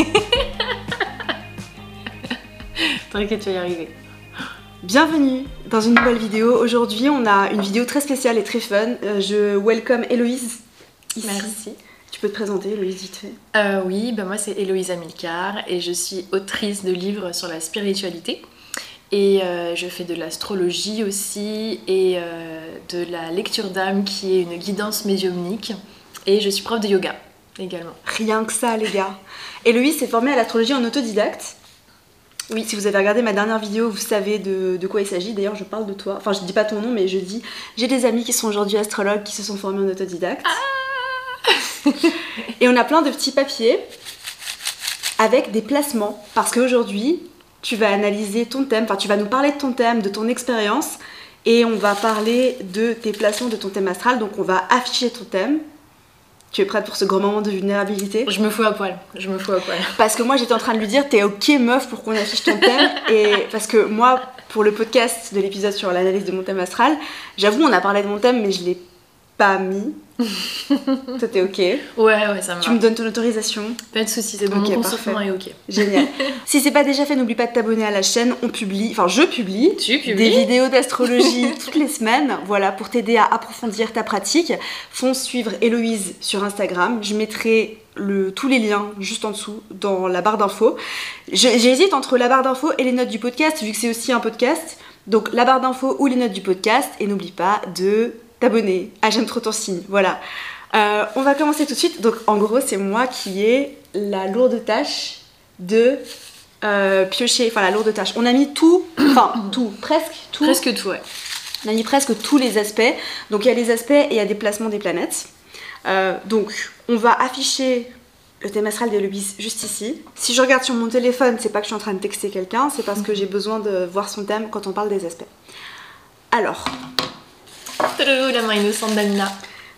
T'inquiète, tu vas y arriver. Bienvenue dans une nouvelle vidéo. Aujourd'hui, on a une vidéo très spéciale et très fun. Euh, je welcome Héloïse. Ici. Merci. Tu peux te présenter, Héloïse, vite fait. Euh, oui, bah moi c'est Héloïse Amilcar et je suis autrice de livres sur la spiritualité. Et euh, je fais de l'astrologie aussi et euh, de la lecture d'âme qui est une guidance médiumnique. Et je suis prof de yoga également. Rien que ça, les gars. Héloïse s'est formée à l'astrologie en autodidacte. Oui, si vous avez regardé ma dernière vidéo, vous savez de, de quoi il s'agit. D'ailleurs, je parle de toi. Enfin, je dis pas ton nom, mais je dis j'ai des amis qui sont aujourd'hui astrologues qui se sont formés en autodidacte. Et on a plein de petits papiers avec des placements. Parce qu'aujourd'hui, tu vas analyser ton thème, enfin, tu vas nous parler de ton thème, de ton expérience. Et on va parler de tes placements de ton thème astral. Donc, on va afficher ton thème. Tu es prête pour ce grand moment de vulnérabilité? Je me fous à poil, je me fous à poil. Parce que moi j'étais en train de lui dire t'es ok meuf pour qu'on affiche ton thème. Et parce que moi pour le podcast de l'épisode sur l'analyse de mon thème astral, j'avoue on a parlé de mon thème mais je l'ai pas mis. Toi t'es ok. Ouais, ouais, ça me Tu me donnes ton autorisation Pas de soucis, c'est bon, Ok, mon consentement est ok. Génial. si c'est pas déjà fait, n'oublie pas de t'abonner à la chaîne. On publie, enfin je publie Tu publies des vidéos d'astrologie toutes les semaines, voilà, pour t'aider à approfondir ta pratique. Fonce suivre Héloïse sur Instagram. Je mettrai le, tous les liens juste en dessous dans la barre d'infos. J'hésite entre la barre d'infos et les notes du podcast, vu que c'est aussi un podcast. Donc la barre d'infos ou les notes du podcast. Et n'oublie pas de t'abonner à J'aime trop ton signe. Voilà. Euh, on va commencer tout de suite. Donc en gros, c'est moi qui ai la lourde tâche de euh, piocher, enfin la lourde tâche. On a mis tout, enfin tout, presque tout. Presque tout, ouais. On a mis presque tous les aspects. Donc il y a les aspects et il y a des placements des planètes. Euh, donc on va afficher le thème astral d'Héloïse juste ici. Si je regarde sur mon téléphone, c'est pas que je suis en train de texter quelqu'un, c'est parce que j'ai besoin de voir son thème quand on parle des aspects. Alors, la main innocente d'Amina.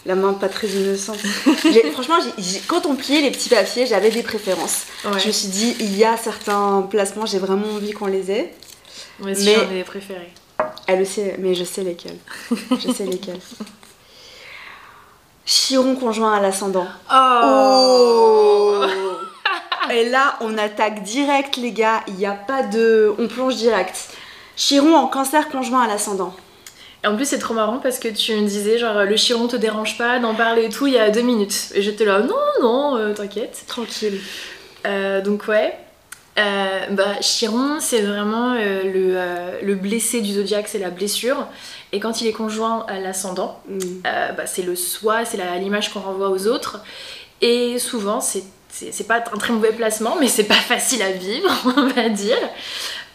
la main pas très innocente. Franchement, quand on pliait les petits papiers, j'avais des préférences. Ouais. Je me suis dit, il y a certains placements, j'ai vraiment envie qu'on les ait. Moi aussi, Mais- j'en ai des préférés. Elle le sait, mais je sais lesquels. Je sais lesquels. Chiron conjoint à l'ascendant. Oh Et là, on attaque direct, les gars. Il n'y a pas de. On plonge direct. Chiron en cancer conjoint à l'ascendant. Et en plus, c'est trop marrant parce que tu me disais, genre, le chiron te dérange pas d'en parler et tout il y a deux minutes. Et j'étais là, non, non, euh, t'inquiète. Tranquille. Euh, donc, ouais. Euh, bah, Chiron, c'est vraiment euh, le, le blessé du zodiaque, c'est la blessure. Et quand il est conjoint à l'ascendant, Mm. bah, c'est le soi, c'est l'image qu'on renvoie aux autres. Et souvent, c'est pas un très mauvais placement, mais c'est pas facile à vivre, on va dire.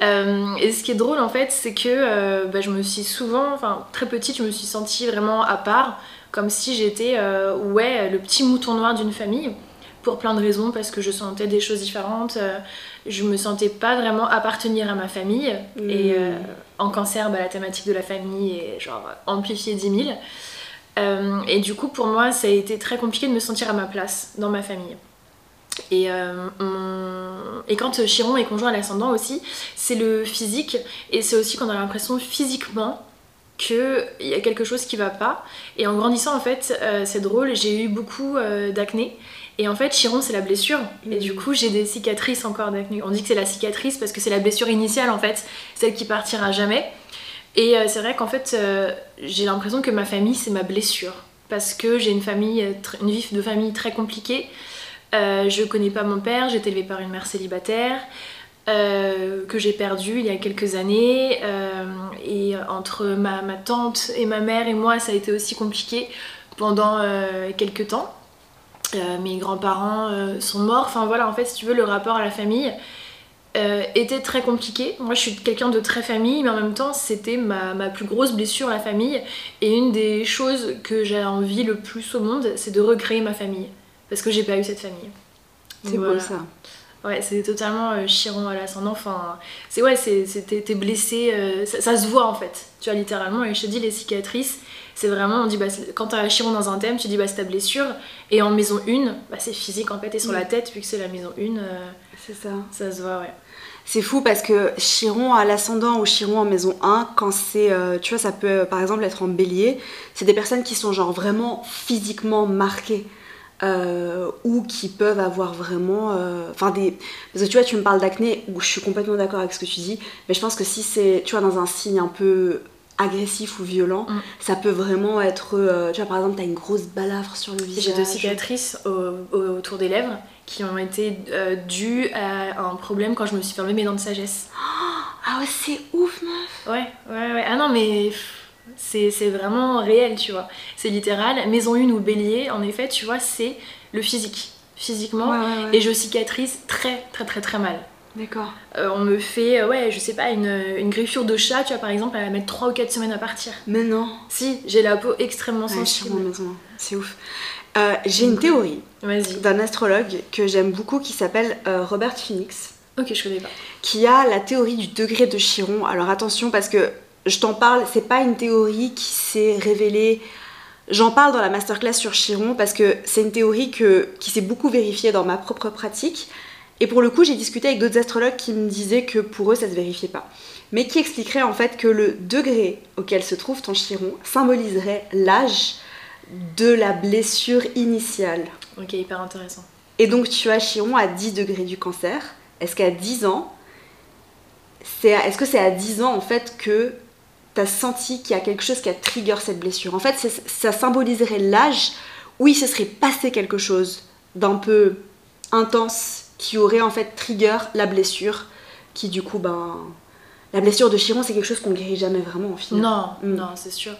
Euh, et ce qui est drôle en fait, c'est que euh, bah, je me suis souvent, enfin très petite, je me suis sentie vraiment à part, comme si j'étais euh, ouais le petit mouton noir d'une famille, pour plein de raisons, parce que je sentais des choses différentes. je me sentais pas vraiment appartenir à ma famille. Et euh, en cancer, bah, la thématique de la famille est genre amplifiée 10 000. Euh, et du coup, pour moi, ça a été très compliqué de me sentir à ma place dans ma famille. Et, euh, et quand Chiron est conjoint à l'ascendant aussi, c'est le physique. Et c'est aussi qu'on a l'impression physiquement qu'il y a quelque chose qui va pas. Et en grandissant, en fait, euh, c'est drôle, j'ai eu beaucoup euh, d'acné. Et en fait, Chiron, c'est la blessure. Et du coup, j'ai des cicatrices encore d'acné. On dit que c'est la cicatrice parce que c'est la blessure initiale, en fait, celle qui partira jamais. Et euh, c'est vrai qu'en fait, euh, j'ai l'impression que ma famille, c'est ma blessure. Parce que j'ai une famille, euh, une vie de famille très compliquée. Euh, je connais pas mon père, j'ai été élevée par une mère célibataire. euh, que j'ai perdue il y a quelques années. euh, et entre ma, tante et ma mère et moi, ça a été aussi compliqué pendant quelques temps. Mes grands-parents sont morts. Enfin voilà, en fait, si tu veux, le rapport à la famille était très compliqué. Moi, je suis quelqu'un de très famille, mais en même temps, c'était ma, plus grosse blessure, la famille. Et une des choses que j'ai envie le plus au monde, c'est de recréer ma famille. Parce que j'ai pas eu cette famille. C'est Donc, beau voilà. ça. Ouais, c'est totalement euh, Chiron à l'ascendant. Enfin, c'est ouais, t'es blessé, euh, ça, ça se voit en fait. Tu vois, littéralement, et je te dis, les cicatrices, c'est vraiment, on dit, bah, quand t'as Chiron dans un thème, tu dis, bah, c'est ta blessure. Et en maison 1, bah, c'est physique en fait, et sur la Mm. tête, vu que c'est la maison 1, euh, C'est ça. ça se voit, ouais. C'est fou parce que Chiron à l'ascendant ou Chiron en maison 1, quand c'est, euh, tu vois, ça peut par exemple être en bélier, c'est des personnes qui sont genre vraiment physiquement marquées. Euh, ou qui peuvent avoir vraiment. euh, Enfin, des. Parce que tu vois, tu me parles d'acné, où je suis complètement d'accord avec ce que tu dis, mais je pense que si c'est, tu vois, dans un signe un peu agressif ou violent, Mm. ça peut vraiment être. euh, tu vois, par exemple, t'as une grosse balafre sur le visage. J'ai deux cicatrices au- au- autour des lèvres qui ont été euh, dues à un problème quand je me suis enlever mes dents de sagesse. Ah ouais, c'est ouf, meuf! Ouais, ouais, ouais. Ah non, mais c'est vraiment réel, tu vois. C'est littéral. Maison 1 ou bélier, en effet, tu vois, c'est le physique. Physiquement. Ouais, ouais, ouais. Et je cicatrise très, très, très, très mal. D'accord. Euh, on me fait, euh, ouais, je sais pas, une, une griffure de chat, tu vois, par exemple, elle va mettre 3 ou 4 semaines à partir. Mais non! Si, j'ai la peau extrêmement sensible. C'est ouf. Euh, J'ai une théorie d'un astrologue que j'aime beaucoup qui s'appelle Robert Phoenix. Ok, je connais pas. qui a la théorie du degré de Chiron. Alors attention parce que je t'en parle, c'est pas une théorie qui s'est révélée. J'en parle dans la masterclass sur Chiron parce que c'est une théorie que, qui s'est beaucoup vérifiée dans ma propre pratique. Et pour le coup, j'ai discuté avec d'autres astrologues qui me disaient que pour eux, ça se vérifiait pas. Mais qui expliqueraient en fait que le degré auquel se trouve ton Chiron symboliserait l'âge de la blessure initiale. Ok, hyper intéressant. Et donc tu as Chiron à 10 degrés du cancer. Est-ce qu'à 10 ans, c'est est-ce que c'est à 10 ans en fait que tu as senti qu'il y a quelque chose qui a trigger cette blessure En fait, ça symboliserait l'âge où il se serait passé quelque chose d'un peu intense qui aurait en fait trigger la blessure qui du coup ben la blessure de Chiron c'est quelque chose qu'on guérit jamais vraiment au final. Non, Mm. non, c'est sûr.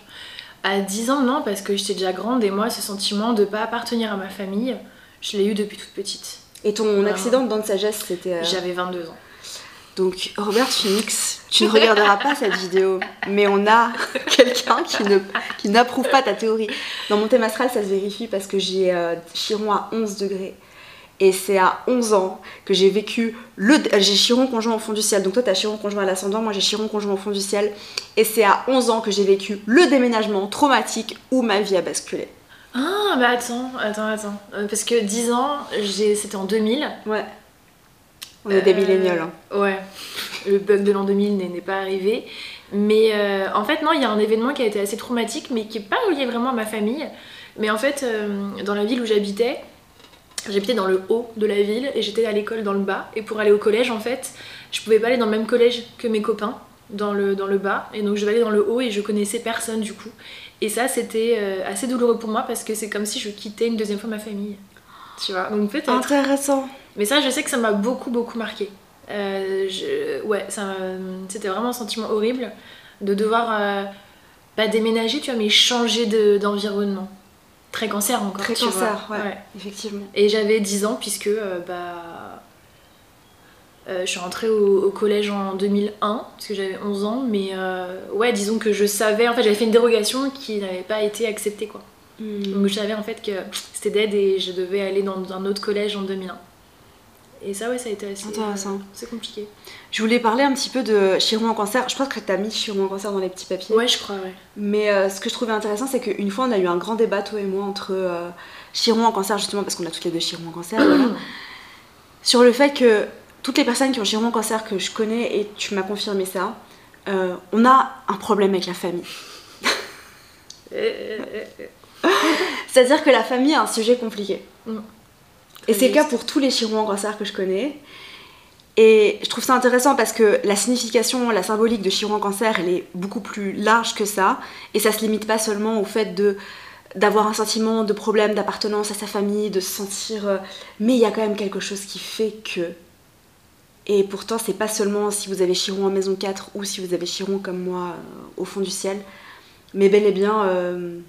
À 10 ans, non, parce que j'étais déjà grande et moi, ce sentiment de pas appartenir à ma famille, je l'ai eu depuis toute petite. Et ton accident de dents de sagesse c'était euh, J'avais 22 ans. Donc, Robert Phoenix, tu ne regarderas pas cette vidéo, mais on a quelqu'un qui ne qui n'approuve pas ta théorie. Dans mon thème astral, ça se vérifie parce que j'ai euh, Chiron à 11 degrés. Et c'est à 11 ans que j'ai vécu le. euh, J'ai Chiron conjoint au fond du ciel. Donc, toi, t'as Chiron conjoint à l'ascendant, moi, j'ai Chiron conjoint au fond du ciel. Et c'est à 11 ans que j'ai vécu le déménagement traumatique où ma vie a basculé. Ah, bah attends, attends, attends. Euh, parce que 10 ans, j'ai- c'était en 2000. Ouais. On est des Euh, millénials. hein. Ouais, le bug de l'an 2000 n'est pas arrivé. Mais euh, en fait, non, il y a un événement qui a été assez traumatique, mais qui n'est pas relié vraiment à ma famille. Mais en fait, euh, dans la ville où j'habitais, j'habitais dans le haut de la ville et j'étais à l'école dans le bas. Et pour aller au collège, en fait, je pouvais pas aller dans le même collège que mes copains, dans le, dans le bas. Et donc je devais aller dans le haut et je connaissais personne du coup. Et ça, c'était euh, assez douloureux pour moi parce que c'est comme si je quittais une deuxième fois ma famille. Tu vois, donc peut-être. Intéressant. Mais ça, je sais que ça m'a beaucoup, beaucoup marqué. Euh, je- Ouais, c'était vraiment un sentiment horrible de devoir euh, pas déménager, tu vois, mais changer de- d'environnement. Très cancer encore, Très tu cancer, vois. ouais, effectivement. Et j'avais 10 ans puisque euh, bah, je suis rentrée au, au collège en 2001 parce que j'avais 11 ans, mais ouais, disons que je savais, en fait, j'avais fait une dérogation qui n'avait pas été acceptée quoi. Hmm. Donc je savais en fait que c'était dead et je devais aller dans un autre collège en 2001. Et ça, ouais, ça a été assez. Intéressant. euh, c'est compliqué. Je voulais parler un petit peu de Chiron en cancer. Je pense que tu as mis Chiron en cancer dans les petits papiers. Ouais, je crois, ouais. Mais euh, ce que je trouvais intéressant, c'est qu'une fois, on a eu un grand débat, toi et moi, entre euh, Chiron en cancer, justement, parce qu'on a toutes les deux Chiron en cancer, voilà, sur le fait que toutes les personnes qui ont Chiron en cancer que je connais, et tu m'as confirmé ça, euh, on a un problème avec la famille. Euh, euh, euh, C'est-à-dire que la famille est un sujet compliqué. Mm. Et c'est le cas pour tous les Chiron en cancer que je connais. Et je trouve ça intéressant parce que la signification, la symbolique de Chiron en cancer, elle est beaucoup plus large que ça. Et ça se limite pas seulement au fait de d'avoir un sentiment de problème d'appartenance à sa famille, de se sentir... euh, Mais il y a quand même quelque chose qui fait que... Et pourtant, c'est pas seulement si vous avez Chiron en maison 4 ou si vous avez Chiron comme moi euh, au fond du ciel, mais bel et bien euh,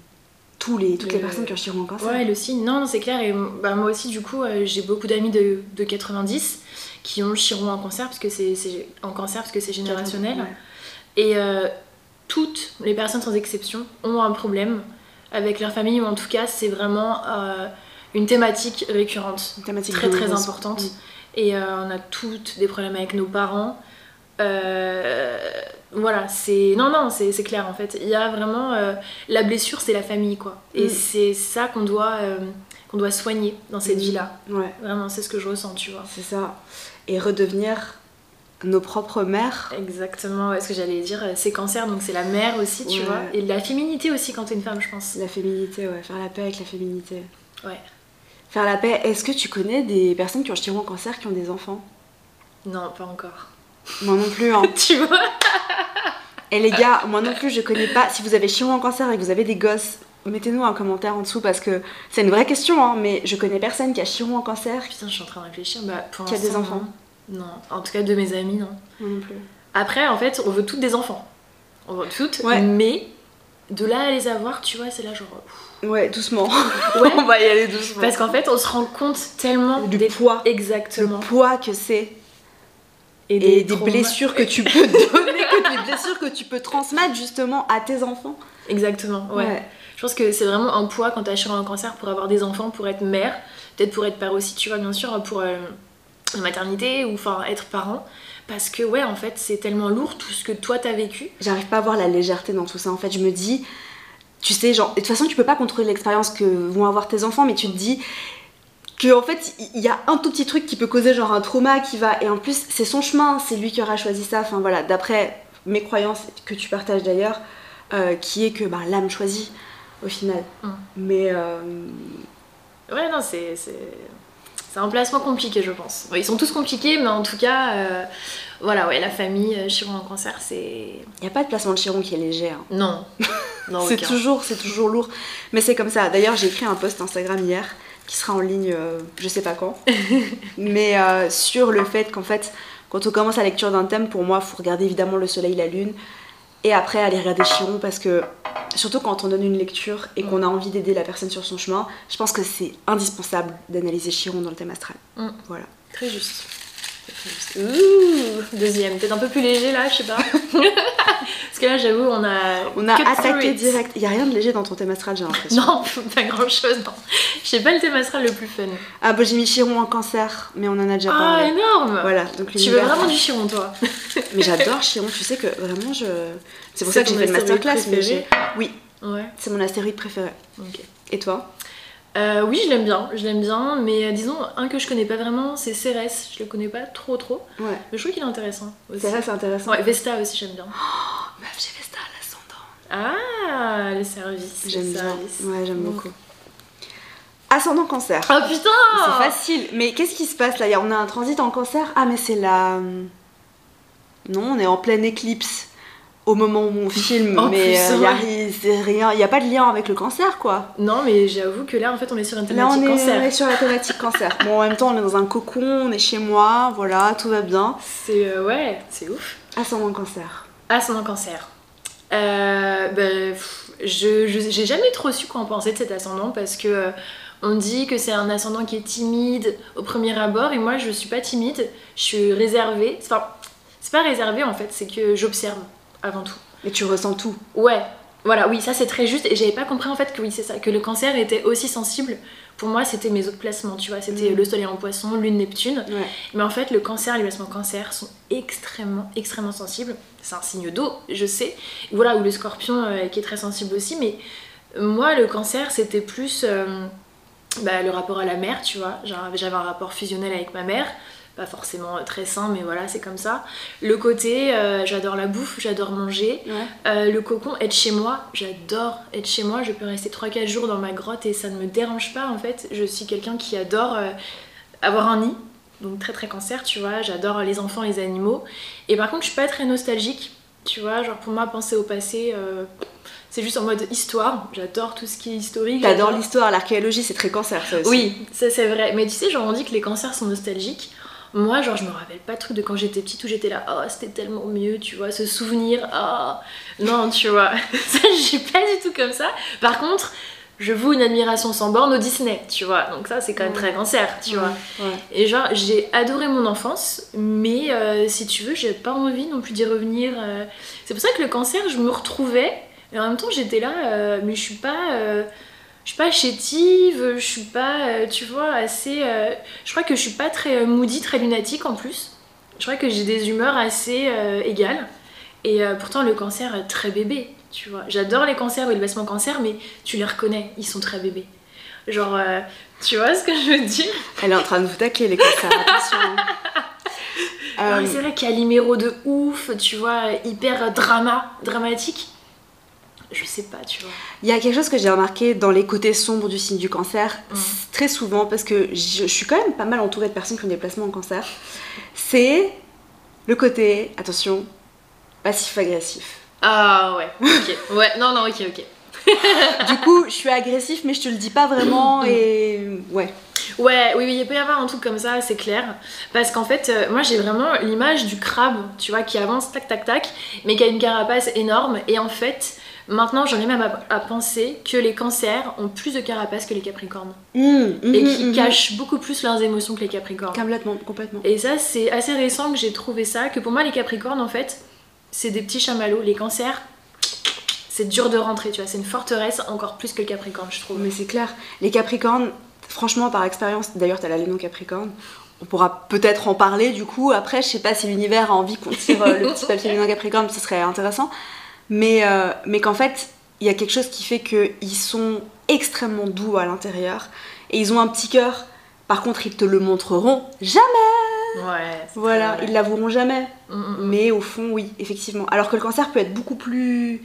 tous les, toutes les Le- personnes qui ont Chiron en cancer. Ouais, le signe, non, non, c'est clair. Et bah, moi aussi, du coup, euh, j'ai beaucoup d'amis de, de 90 qui ont le chiron en cancer, parce que c'est en cancer parce que c'est générationnel. Ouais. Et euh, toutes les personnes sans exception ont un problème avec leur famille, ou en tout cas, c'est vraiment euh, une thématique récurrente, Une thématique très très importante. Mm. Et on a toutes des problèmes avec nos parents. Euh, voilà, c'est. Non, non, c'est clair en fait. Il y a vraiment. euh, la blessure, c'est la famille quoi. Et Mm. c'est ça qu'on doit, euh, qu'on doit soigner dans cette Mm. vie-là. Ouais, Vraiment, c'est ce que je ressens, tu vois. c'est ça. Et redevenir nos propres mères. Exactement, ouais, ce que j'allais dire, c'est cancer, donc c'est la mère aussi, tu Ouais. vois. Et la féminité aussi quand t'es une femme, je pense. La féminité, ouais, faire la paix avec la féminité. Ouais. Faire la paix, est-ce que tu connais des personnes qui ont en cancer qui ont des enfants? Non, pas encore. Moi non plus, hein. tu vois Et les gars, moi non plus, je connais pas. Si vous avez chiron en cancer et que vous avez des gosses, mettez-nous un commentaire en dessous parce que c'est une vraie question, hein, mais je connais personne qui a chiron en cancer Putain, je suis en train de réfléchir. Bah, pour qui a des enfants. Non. Non. En tout cas, de mes amis, non. Moi non plus. Après, en fait, on veut toutes des enfants. On veut toutes, Ouais. mais de là à les avoir, tu vois, c'est là genre. Ouais, doucement. Ouais. On va y aller doucement. Parce qu'en fait, on se rend compte tellement du des poids, le Exactement. poids que c'est Et et des blessures que tu peux donner, que des blessures que tu peux transmettre justement à tes enfants. Exactement, ouais. Je pense que c'est vraiment un poids quand t'as chiron en cancer pour avoir des enfants, pour être mère, peut-être pour être père aussi, tu vois, bien sûr, pour euh, la maternité ou enfin être parent. Parce que, ouais, en fait, c'est tellement lourd tout ce que toi t'as vécu. J'arrive pas à voir la légèreté dans tout ça. En fait, je me dis, tu sais, genre, de toute façon, tu peux pas contrôler l'expérience que vont avoir tes enfants, mais tu te dis que en fait, il y a un tout petit truc qui peut causer genre un trauma qui va. Et en plus, c'est son chemin, c'est lui qui aura choisi ça. Enfin voilà, d'après mes croyances que tu partages d'ailleurs, euh, qui est que bah, l'âme choisit au final. Mm. Mais euh, Ouais, non, c'est. C'est un placement compliqué, je pense. Ils sont tous compliqués, mais en tout cas, euh, voilà, ouais, la famille, chiron en cancer, c'est. il n'y a pas de placement de chiron qui est léger. hein. Non. non c'est toujours, c'est toujours lourd. Mais c'est comme ça. D'ailleurs, j'ai écrit un post Instagram hier qui sera en ligne, euh, je sais pas quand, mais euh, sur le fait qu'en fait, quand on commence la lecture d'un thème, pour moi, faut regarder évidemment le soleil, la lune, et après aller regarder Chiron parce que surtout quand on donne une lecture et qu'on a envie d'aider la personne sur son chemin, je pense que c'est indispensable d'analyser Chiron dans le thème astral. Mm. Voilà. Très juste. Ouh, deuxième, peut-être un peu plus léger là, je sais pas. Parce que là, j'avoue, on a. On a attaqué direct. Il y a rien de léger dans ton thème astral, j'ai l'impression. Non, pas grand chose, non. Je sais pas le thème astral le plus fun. Ah bah j'ai mis Chiron en cancer, mais on en a déjà Ah, parlé. énorme Voilà, donc Tu veux vraiment du chiron, toi? Mais j'adore Chiron, tu sais que vraiment je. C'est pour ça que j'ai fait une masterclass. Mais j'ai- oui, Ouais, c'est mon astéroïde préféré. ok. Et toi? Euh, oui, je l'aime bien, je l'aime bien, mais euh, disons, un que je connais pas vraiment, c'est Cérès. Je le connais pas trop trop, Ouais. mais je trouve qu'il est intéressant aussi. Vrai, c'est intéressant. Ouais, Vesta aussi, j'aime bien. Meuf, j'ai ça à l'ascendant. Ah, les services. les J'aime bien. Ouais, j'aime beaucoup. Ascendant cancer. Oh putain C'est facile. Mais qu'est-ce qui se passe là? On a un transit en cancer? Ah, mais c'est la. Non, on est en pleine éclipse au moment où on filme. En mais plus, euh. Il n'y a pas de lien avec le cancer, quoi. Non, mais j'avoue que là, en fait, on est sur une Là, on thématique est, cancer. on est sur la thématique cancer. Bon, en même temps, on est dans un cocon, on est chez moi, voilà, tout va bien. C'est euh, ouais, c'est ouf. Ascendant cancer. Ascendant cancer. Euh, ben, pff, je j'ai jamais trop su quoi en penser de cet ascendant parce que euh, on dit que c'est un ascendant qui est timide au premier abord et moi je suis pas timide, je suis réservée. Enfin, c'est pas réservée en fait, c'est que j'observe avant tout. Mais tu ressens tout. Ouais, voilà, oui, ça c'est très juste. Et j'avais pas compris en fait que oui, c'est ça, que le cancer était aussi sensible. Pour moi, c'était mes autres placements, tu vois. C'était Mhm. le soleil en poisson, lune, Neptune. Ouais. Mais en fait, le cancer, les placements cancer sont extrêmement, extrêmement sensibles. C'est un signe d'eau, je sais. Voilà, ou le scorpion euh, qui est très sensible aussi. Mais moi, le cancer, c'était plus euh, bah, le rapport à la mère, tu vois. J'avais un rapport fusionnel avec ma mère. Pas forcément euh, très sain, mais voilà, c'est comme ça. Le côté, euh, j'adore la bouffe, j'adore manger. Ouais. Euh, le cocon, être chez moi, j'adore être chez moi. Je peux rester 3-4 jours dans ma grotte et ça ne me dérange pas en fait. Je suis quelqu'un qui adore euh, avoir un nid, donc très très cancer, tu vois. J'adore les enfants, les animaux. Et par contre, je suis pas très nostalgique, tu vois. Genre pour moi, penser au passé, c'est juste en mode histoire. J'adore tout ce qui est historique. T'adores l'histoire, l'archéologie, c'est très cancer, ça aussi. oui, ça c'est vrai. Mais tu sais, genre on dit que les cancers sont nostalgiques. Moi, genre, je me rappelle pas trucs de quand j'étais petite où j'étais là, oh, c'était tellement mieux, tu vois, ce souvenir, ah. Non, tu vois, ça, je suis pas du tout comme ça. Par contre, je voue une admiration sans borne au Disney, tu vois. Donc, ça, c'est quand même très cancer, tu vois. Ouais. Et genre, j'ai adoré mon enfance, mais euh, si tu veux, j'ai pas envie non plus d'y revenir. euh. C'est pour ça que le cancer, je me retrouvais, mais en même temps, j'étais là, euh, mais je suis pas. Je suis pas chétive, je suis pas, euh, tu vois, assez. euh, je crois que je suis pas très euh, moody, très lunatique en plus. Je crois que j'ai des humeurs assez euh, égales. Et euh, pourtant, le cancer est très bébé, tu vois. J'adore les cancers ou les placements cancer, mais tu les reconnais, ils sont très bébés. Genre, tu vois ce que je veux dire? Elle est en train de vous tacler, les cancers, attention. C'est vrai qu'il y a de ouf, tu vois, hyper drama, dramatique. Je sais pas, tu vois. Il y a quelque chose que j'ai remarqué dans les côtés sombres du signe du cancer, Mm. très souvent, parce que je, je suis quand même pas mal entourée de personnes qui ont des placements en cancer, c'est le côté, attention, passif-agressif. Ah ouais, ok. Ouais, non, non, ok, ok. Du coup, je suis agressif, mais je te le dis pas vraiment et ouais. Ouais, oui, oui, il peut y avoir un truc comme ça, c'est clair. Parce qu'en fait, euh, moi j'ai vraiment l'image du crabe, tu vois, qui avance tac tac tac, mais qui a une carapace énorme. Et en fait, maintenant j'en ai même à, à penser que les cancers ont plus de carapace que les capricornes. Mmh, et mmh, qui mmh. cachent beaucoup plus leurs émotions que les capricornes. Complètement, complètement. Et ça, c'est assez récent que j'ai trouvé ça, que pour moi, les Capricornes, en fait, c'est des petits chamallows. Les cancers, c'est dur de rentrer, tu vois, c'est une forteresse encore plus que le Capricorne, je trouve. Mais c'est clair. Les Capricornes, franchement, par expérience, d'ailleurs, t'as la lune Capricorne. On pourra peut-être en parler du coup. Après, je sais pas si l'univers a envie qu'on tire euh, le petit papier au Capricorne, ce serait intéressant. Mais, euh, mais qu'en fait, il y a quelque chose qui fait qu'ils sont extrêmement doux à l'intérieur. Et ils ont un petit cœur. Par contre, ils te le montreront jamais. Ouais. Voilà, ils l'avoueront jamais. Mm, mm, mm. Mais au fond, oui, effectivement. Alors que le cancer peut être beaucoup plus.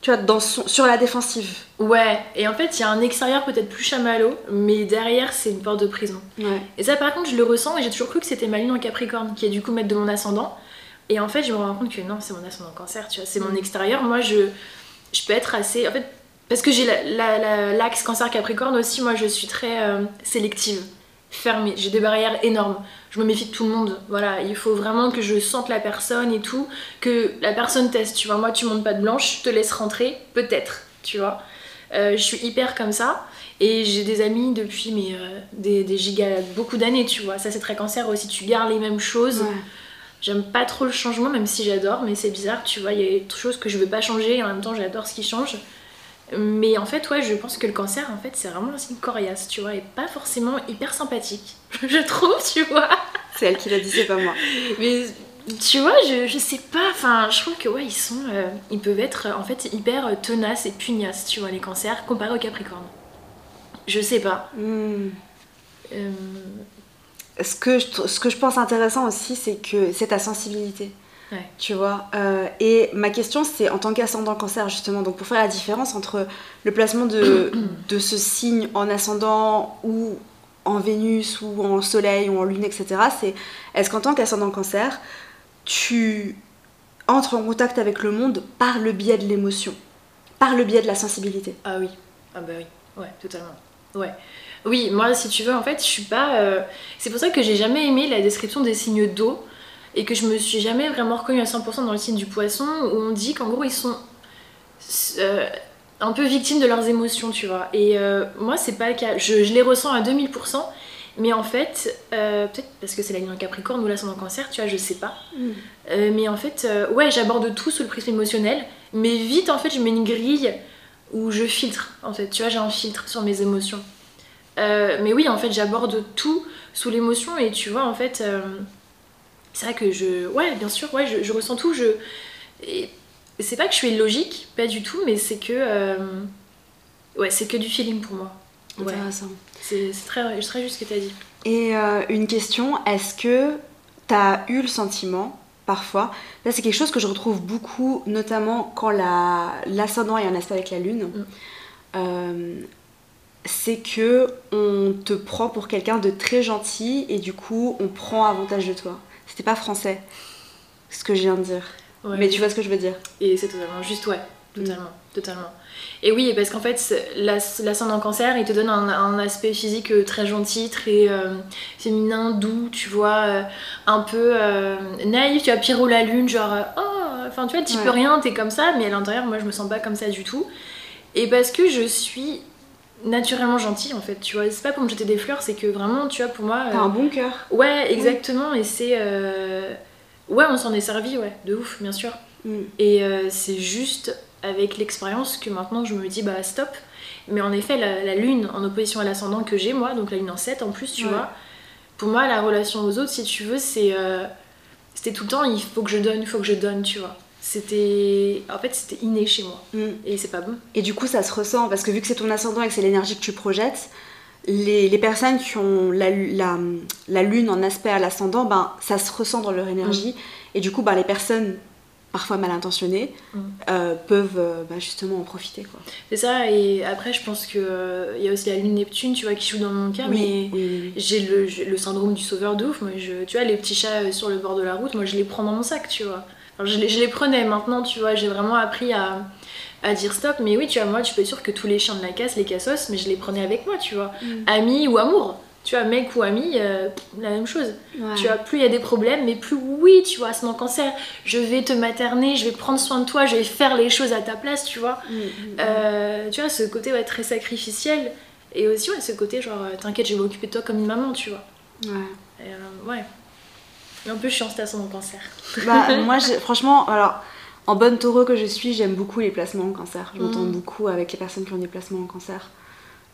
Tu vois, dans son, sur la défensive. Ouais, et en fait, il y a un extérieur peut-être plus chamallow, mais derrière, c'est une porte de prison. Ouais. Et ça, par contre, je le ressens et j'ai toujours cru que c'était ma lune en Capricorne, qui est du coup maître de mon ascendant. Et en fait, je me rends compte que non, c'est mon ascendant cancer, tu vois, c'est mon Mm. extérieur. Moi, je, je peux être assez. En fait, parce que j'ai la- la- la- l'axe cancer Capricorne aussi, moi, je suis très euh, sélective, fermée. J'ai des barrières énormes. Je me méfie de tout le monde. Voilà, il faut vraiment que je sente la personne et tout, que la personne teste, tu vois. Moi, tu montes pas de blanche, je te laisse rentrer, peut-être, tu vois. Euh, je suis hyper comme ça. Et j'ai des amis depuis mais, euh, des, des gigas, beaucoup d'années, tu vois. Ça, c'est très cancer aussi. Tu gardes les mêmes choses. Ouais. J'aime pas trop le changement, même si j'adore, mais c'est bizarre, tu vois. Il y a des choses que je veux pas changer et en même temps, j'adore ce qui change. Mais en fait, ouais, je pense que le cancer, en fait, c'est vraiment un signe coriace, tu vois, et pas forcément hyper sympathique, je trouve, tu vois. C'est elle qui l'a dit, c'est pas moi. Mais tu vois, je, je sais pas, enfin, je trouve que ouais, ils sont, euh, ils peuvent être en fait hyper euh, tenaces et pugnaces, tu vois, les cancers, comparés aux capricornes. Je sais pas. Hmm. Euh, Ce, que je, ce que je pense intéressant aussi, c'est que c'est ta sensibilité. Ouais. Tu vois Euh, Et ma question, c'est en tant qu'ascendant cancer, justement, donc pour faire la différence entre le placement de, de ce signe en ascendant ou en Vénus ou en Soleil ou en Lune, etc., c'est est-ce qu'en tant qu'ascendant cancer, tu entres en contact avec le monde par le biais de l'émotion, par le biais de la sensibilité? Ah oui, ah bah oui, ouais, totalement. Ouais. Oui, moi, si tu veux, en fait, je suis pas. euh, C'est pour ça que j'ai jamais aimé la description des signes d'eau et que je me suis jamais vraiment reconnue à 100% dans le signe du poisson où on dit qu'en gros, ils sont euh, un peu victimes de leurs émotions, tu vois. Et euh, moi, c'est pas le cas. Je, je les ressens à 2000%, mais en fait, peut-être parce que c'est la ligne en Capricorne ou l'ascendant cancer, tu vois, je sais pas. Euh, mais en fait, ouais, j'aborde tout sous le prisme émotionnel, mais vite, en fait, je mets une grille où je filtre, en fait. Tu vois, j'ai un filtre sur mes émotions. Euh, mais oui, en fait, j'aborde tout sous l'émotion et tu vois, en fait, euh, c'est vrai que je. Ouais, bien sûr, ouais, je, je ressens tout. Je... C'est pas que je suis illogique, pas du tout, mais c'est que. euh, Ouais, c'est que du feeling pour moi. Ouais, Intéressant. c'est très, très juste ce que t'as dit. Et une question, est-ce que tu as eu le sentiment, parfois, là c'est quelque chose que je retrouve beaucoup, notamment quand la- l'ascendant est en aspect avec la lune, Mm. euh, c'est que on te prend pour quelqu'un de très gentil et du coup on prend avantage de toi. C'était pas français, ce que je viens de dire. Ouais. Mais tu vois ce que je veux dire Et c'est totalement juste, ouais, totalement, totalement. Et oui, parce qu'en fait, l'ascendant cancer, il te donne un, un aspect physique euh, très gentil, très euh, féminin, doux, tu vois, euh, un peu euh, naïf, tu vois, Pierrot la lune, genre, oh, enfin, tu vois, tu Ouais. peux rien, t'es comme ça, mais à l'intérieur, moi, je me sens pas comme ça du tout. Et parce que je suis naturellement gentille, en fait, tu vois, c'est pas pour me jeter des fleurs, c'est que vraiment, tu vois, pour moi... T'as euh, un bon cœur. Ouais, exactement, et c'est... euh, Ouais, on s'en est servi, ouais, de ouf, bien sûr. Mm. Et euh, c'est juste avec l'expérience que maintenant je me dis bah stop. Mais en effet, la, la lune en opposition à l'ascendant que j'ai moi, donc la lune en 7 en plus, tu Ouais. vois, pour moi la relation aux autres, si tu veux, c'est. euh, c'était tout le temps il faut que je donne, il faut que je donne, tu vois. C'était. En fait, c'était inné chez moi. Mm. Et c'est pas bon. Et du coup, ça se ressent parce que vu que c'est ton ascendant et que c'est l'énergie que tu projettes, les, les personnes qui ont la, la, la lune en aspect à l'ascendant, ben, ça se ressent dans leur énergie. Et du coup, ben, les personnes parfois mal intentionnés, Mm. euh, peuvent euh, bah, justement en profiter. Quoi. C'est ça, et après, je pense qu'il il y a aussi la lune Neptune, tu vois, qui joue dans mon cas, mais oui, oui, oui. j'ai le, le syndrome du sauveur de ouf. Moi, je, tu vois, les petits chats euh, sur le bord de la route, moi, je les prends dans mon sac, tu vois. Alors, je, les, je les prenais maintenant, tu vois, j'ai vraiment appris à, à dire stop. Mais oui, tu vois, moi, tu peux être sûr que tous les chiens de la casse, les cassos, mais je les prenais avec moi, tu vois. Mm. Amis ou amour. Tu vois, mec ou ami, euh, la même chose. Ouais. Tu vois, plus il y a des problèmes, mais plus oui, tu vois, c'est mon cancer. Je vais te materner, je vais prendre soin de toi, je vais faire les choses à ta place, tu vois. Mm, mm, Euh, tu vois, ce côté ouais, très sacrificiel. Et aussi, ouais, ce côté genre, euh, t'inquiète, je vais m'occuper de toi comme une maman, tu vois. ouais. Et, euh, ouais. Et un peu chiant, c'était à son cancer. Bah, moi, franchement, alors, en bonne taureau que je suis, j'aime beaucoup les placements en cancer. Je m'entends Mm. beaucoup avec les personnes qui ont des placements en cancer.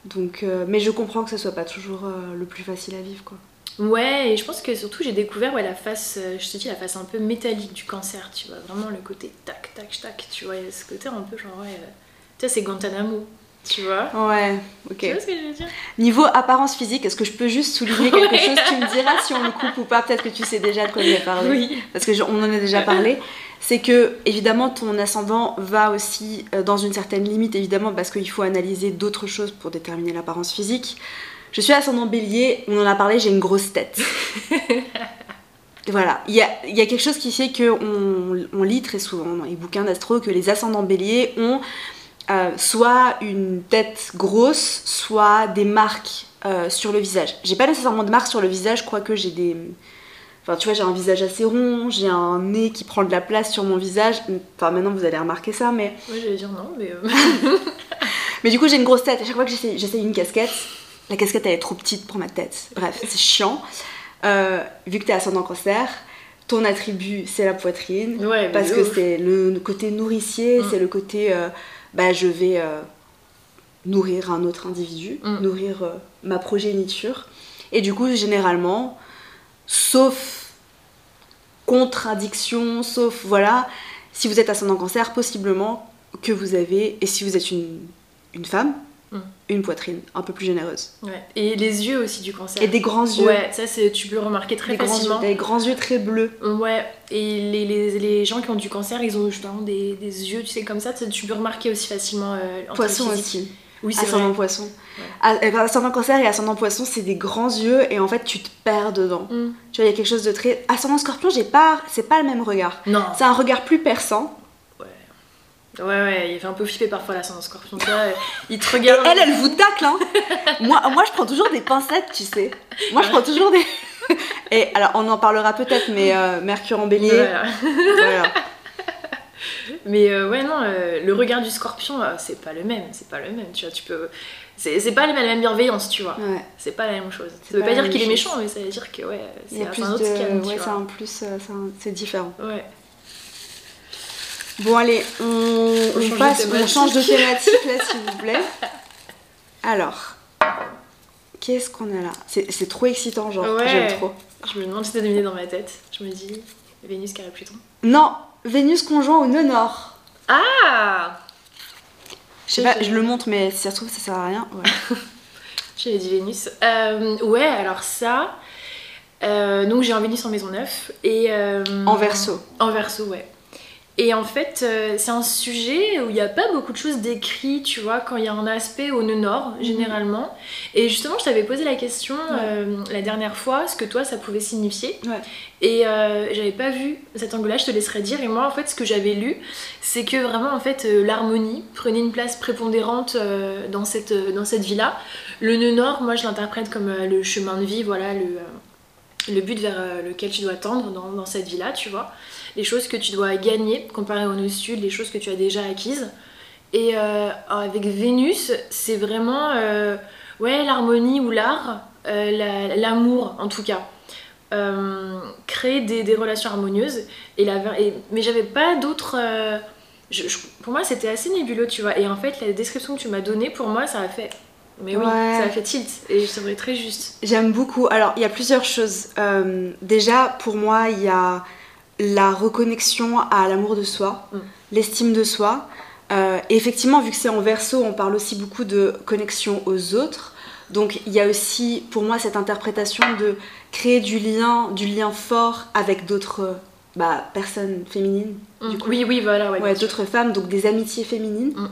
Donc, euh, mais je comprends que ce soit pas toujours euh, le plus facile à vivre, quoi. Ouais, et je pense que surtout, j'ai découvert ouais, la face, euh, je te dis, la face un peu métallique du cancer, tu vois. Vraiment le côté tac, tac, tac, tu vois. Ce côté un peu genre, ouais. tu vois, c'est Guantanamo, tu vois. Ouais, ok. Tu vois ce que je veux dire? Niveau apparence physique, est-ce que je peux juste souligner quelque Ouais. chose? Tu me diras si on le coupe ou pas. Peut-être que tu sais déjà de quoi je vais parler. Oui. Parce que je- on en a déjà parlé. C'est que évidemment ton ascendant va aussi euh, dans une certaine limite évidemment parce qu'il faut analyser d'autres choses pour déterminer l'apparence physique. Je suis ascendant bélier, on en a parlé, j'ai une grosse tête. voilà, il y a, il y a quelque chose qui fait que on, on lit très souvent dans les bouquins d'astro que les ascendants béliers ont euh, soit une tête grosse, soit des marques euh, sur le visage. J'ai pas nécessairement de marques sur le visage, quoique j'ai des. Enfin, tu vois, j'ai un visage assez rond, j'ai un nez qui prend de la place sur mon visage. Enfin, maintenant vous allez remarquer ça, mais. Moi, j'allais dire non, mais. euh, Mais du coup, j'ai une grosse tête. À chaque fois que j'essaye une casquette, la casquette elle est trop petite pour ma tête. Bref, c'est chiant. Vu que t'es ascendant cancer, ton attribut c'est la poitrine. ouais, Parce que c'est le côté nourricier, Mm. c'est le côté bah, je vais euh, nourrir un autre individu, Mm. nourrir euh, ma progéniture. Et du coup, généralement, sauf contradiction, sauf voilà, si vous êtes ascendant cancer, possiblement que vous avez, et si vous êtes une, une femme, Mm. une poitrine un peu plus généreuse. Ouais. Et les yeux aussi du cancer. Et des grands yeux, Ouais, ça, c'est, tu peux le remarquer très des, grands yeux facilement. des grands yeux très bleus. Ouais, et les, les, les gens qui ont du cancer, ils ont justement des, des yeux, tu sais, comme ça, tu peux remarquer aussi facilement. Euh, Poisson aussi. Oui, c'est ascendant vrai. poisson. Ouais. Ah, euh, Ascendant cancer et ascendant poisson, c'est des grands yeux et en fait tu te perds dedans. Mm. Tu vois, il y a quelque chose de très. Ascendant scorpion, j'ai pas, c'est pas le même regard. Non. C'est un regard plus perçant. Ouais, ouais, il fait un peu flipper parfois là, son scorpion. Tu vois, euh, il te Et regarde. elle, elle vous tacle, hein. moi, moi, je prends toujours des pincettes, tu sais. Moi, je prends toujours des. et alors, on en parlera peut-être, mais euh, Mercure en bélier. Voilà. voilà. Mais euh, ouais, non, euh, le regard du scorpion, c'est pas le même. C'est pas le même, tu vois. Tu peux. C'est, c'est pas la même bienveillance, tu vois. Ouais. C'est pas la même chose. C'est Ça veut pas dire qu'il est méchant, mais ça veut dire que ouais, c'est un autre scan, de. tu Ouais, c'est un plus. c'est un- C'est différent. Ouais. Bon, allez, on, On on change de passe, on thématique. change de thématique là, s'il vous plaît. Alors, qu'est-ce qu'on a là? C'est c'est trop excitant, genre, Ouais. j'aime trop. Je me demande si t'as deviné dans ma tête. Je me dis, Vénus carré Pluton. Non, Vénus conjoint au nœud nord. Ah Je sais pas, je le montre, mais si ça se trouve, ça sert à rien. Ouais. J'avais dit Vénus. Euh, ouais, alors ça. euh, donc j'ai un Vénus en maison 9 et. euh, En verso. En verso, ouais. Et en fait, euh, c'est un sujet où il n'y a pas beaucoup de choses décrites, tu vois, quand il y a un aspect au nœud nord, généralement. Et justement, je t'avais posé la question euh, la dernière fois, ce que toi, ça pouvait signifier. Ouais. Et euh, j'avais pas vu cet angle-là, je te laisserai dire. Et moi, en fait, ce que j'avais lu, c'est que vraiment, en fait, euh, l'harmonie prenait une place prépondérante dans cette, dans cette vie-là. Le nœud nord, moi, je l'interprète comme le chemin de vie, voilà, le, le but vers lequel tu dois tendre dans, dans cette vie-là, tu vois. Les choses que tu dois gagner comparé au nœud sud, les choses que tu as déjà acquises. Et euh, avec Vénus, c'est vraiment euh, ouais, l'harmonie ou l'art, euh, la- l'amour en tout cas. Créer des, des relations harmonieuses. Et la, et- mais j'avais pas d'autres. pour moi, c'était assez nébuleux, tu vois. Et en fait, la description que tu m'as donnée, pour moi, ça a fait. Mais oui, Ouais. ça a fait tilt. Et je trouvais très juste. J'aime beaucoup. Alors, il y a plusieurs choses. Déjà, pour moi, il y a la reconnexion à l'amour de soi, Mm. l'estime de soi. Euh, et effectivement, vu que c'est en verso, on parle aussi beaucoup de connexion aux autres. Donc, il y a aussi, pour moi, cette interprétation de créer du lien, du lien fort avec d'autres bah, personnes féminines. Mm. Oui, oui, voilà. Ouais, d'autres femmes, donc des amitiés féminines. Mm.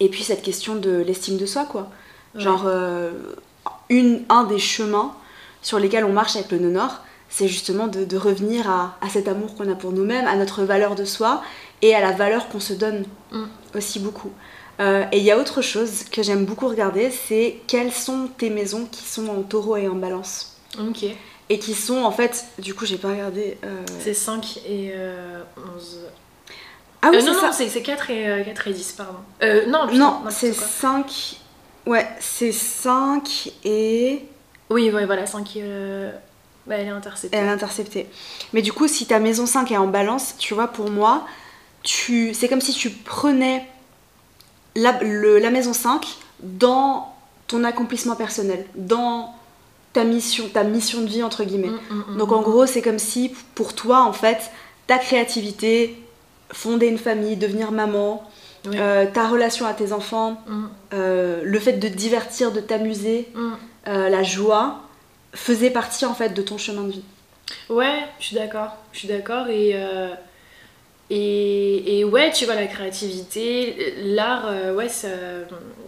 Et puis cette question de l'estime de soi, quoi. Genre, euh, une, un des chemins sur lesquels on marche avec le nord c'est justement de, de revenir à, à cet amour qu'on a pour nous-mêmes, à notre valeur de soi et à la valeur qu'on se donne Mm. aussi beaucoup. Euh, et il y a autre chose que j'aime beaucoup regarder, c'est quelles sont tes maisons qui sont en taureau et en balance. Ok. Et qui sont en fait, du coup j'ai pas regardé... euh, C'est 5 et euh, 11. Ah oui, Euh, c'est non, ça. non, c'est c'est 4 et, euh, 4 et 10, pardon. Euh, non, putain, Non, c'est quoi. 5. Ouais, c'est 5 et Oui, ouais, voilà, 5 et. Bah, elle est interceptée. elle est interceptée. Mais du coup, si ta maison 5 est en balance, tu vois, pour moi, tu... c'est comme si tu prenais la, le- la maison 5 dans ton accomplissement personnel, dans ta mission, ta mission de vie, entre guillemets. Mm, mm, mm, Donc en gros, c'est comme si pour toi, en fait, ta créativité, fonder une famille, devenir maman, euh, ta relation à tes enfants, euh, le fait de te divertir, de t'amuser, euh, la joie, faisait partie en fait de ton chemin de vie. Ouais, je suis d'accord. Je suis d'accord et, euh, et ouais, tu vois la créativité, l'art, euh, ouais,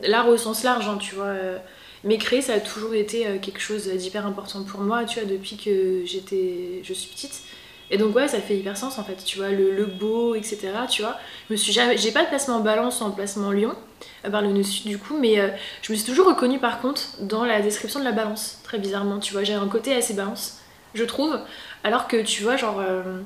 l'art au sens large, hein, tu vois. euh, mais créer, ça a toujours été quelque chose d'hyper important pour moi, tu vois, depuis que j'étais, je suis petite. Et donc ouais, ça fait hyper sens en fait, tu vois, le, le beau, etc. Tu vois, je me suis jamais, j'ai pas de placement en balance ou en placement en lion, à part le nœud sud du coup, mais euh, je me suis toujours reconnue par contre dans la description de la balance, très bizarrement, tu vois, j'ai un côté assez balance, je trouve, alors que tu vois, genre, euh,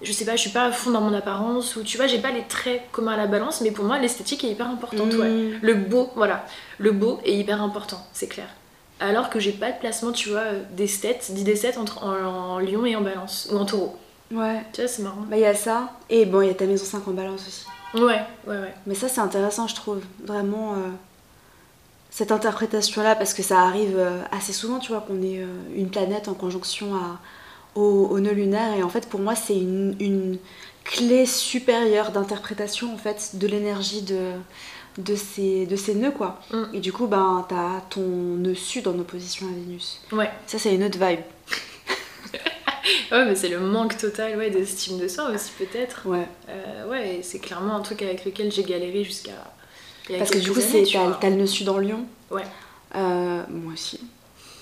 je sais pas, je suis pas à fond dans mon apparence, ou tu vois, j'ai pas les traits communs à la balance, mais pour moi, l'esthétique est hyper importante, ouais. Mmh. Le beau, voilà, le beau est hyper important, c'est clair. Alors que j'ai pas de placement, tu vois, euh, d'esthète, d'idesthète entre en, en lion et en balance, ou en taureau. Ouais, Tu vois, c'est marrant. bah il y a ça. Et bon, il y a ta maison 5 en balance aussi. Ouais, ouais, ouais. Mais ça, c'est intéressant, je trouve. Vraiment, euh, cette interprétation-là, parce que ça arrive euh, assez souvent, tu vois, qu'on ait euh, une planète en conjonction à, au, au nœud lunaire. Et en fait, pour moi, c'est une, une clé supérieure d'interprétation, en fait, de l'énergie de, de, ces, de ces nœuds, quoi. Mm. Et du coup, ben, t'as ton nœud sud en opposition à Vénus. Ouais, Ça, c'est une autre vibe. ouais mais c'est le manque total ouais, d'estime de soi aussi, peut-être. Ouais. Euh, ouais, et c'est clairement un truc avec lequel j'ai galéré jusqu'à. Parce que du coup, années, c'est, tu t'as, t'as le nœud sud en Lion. Ouais. Euh, moi aussi.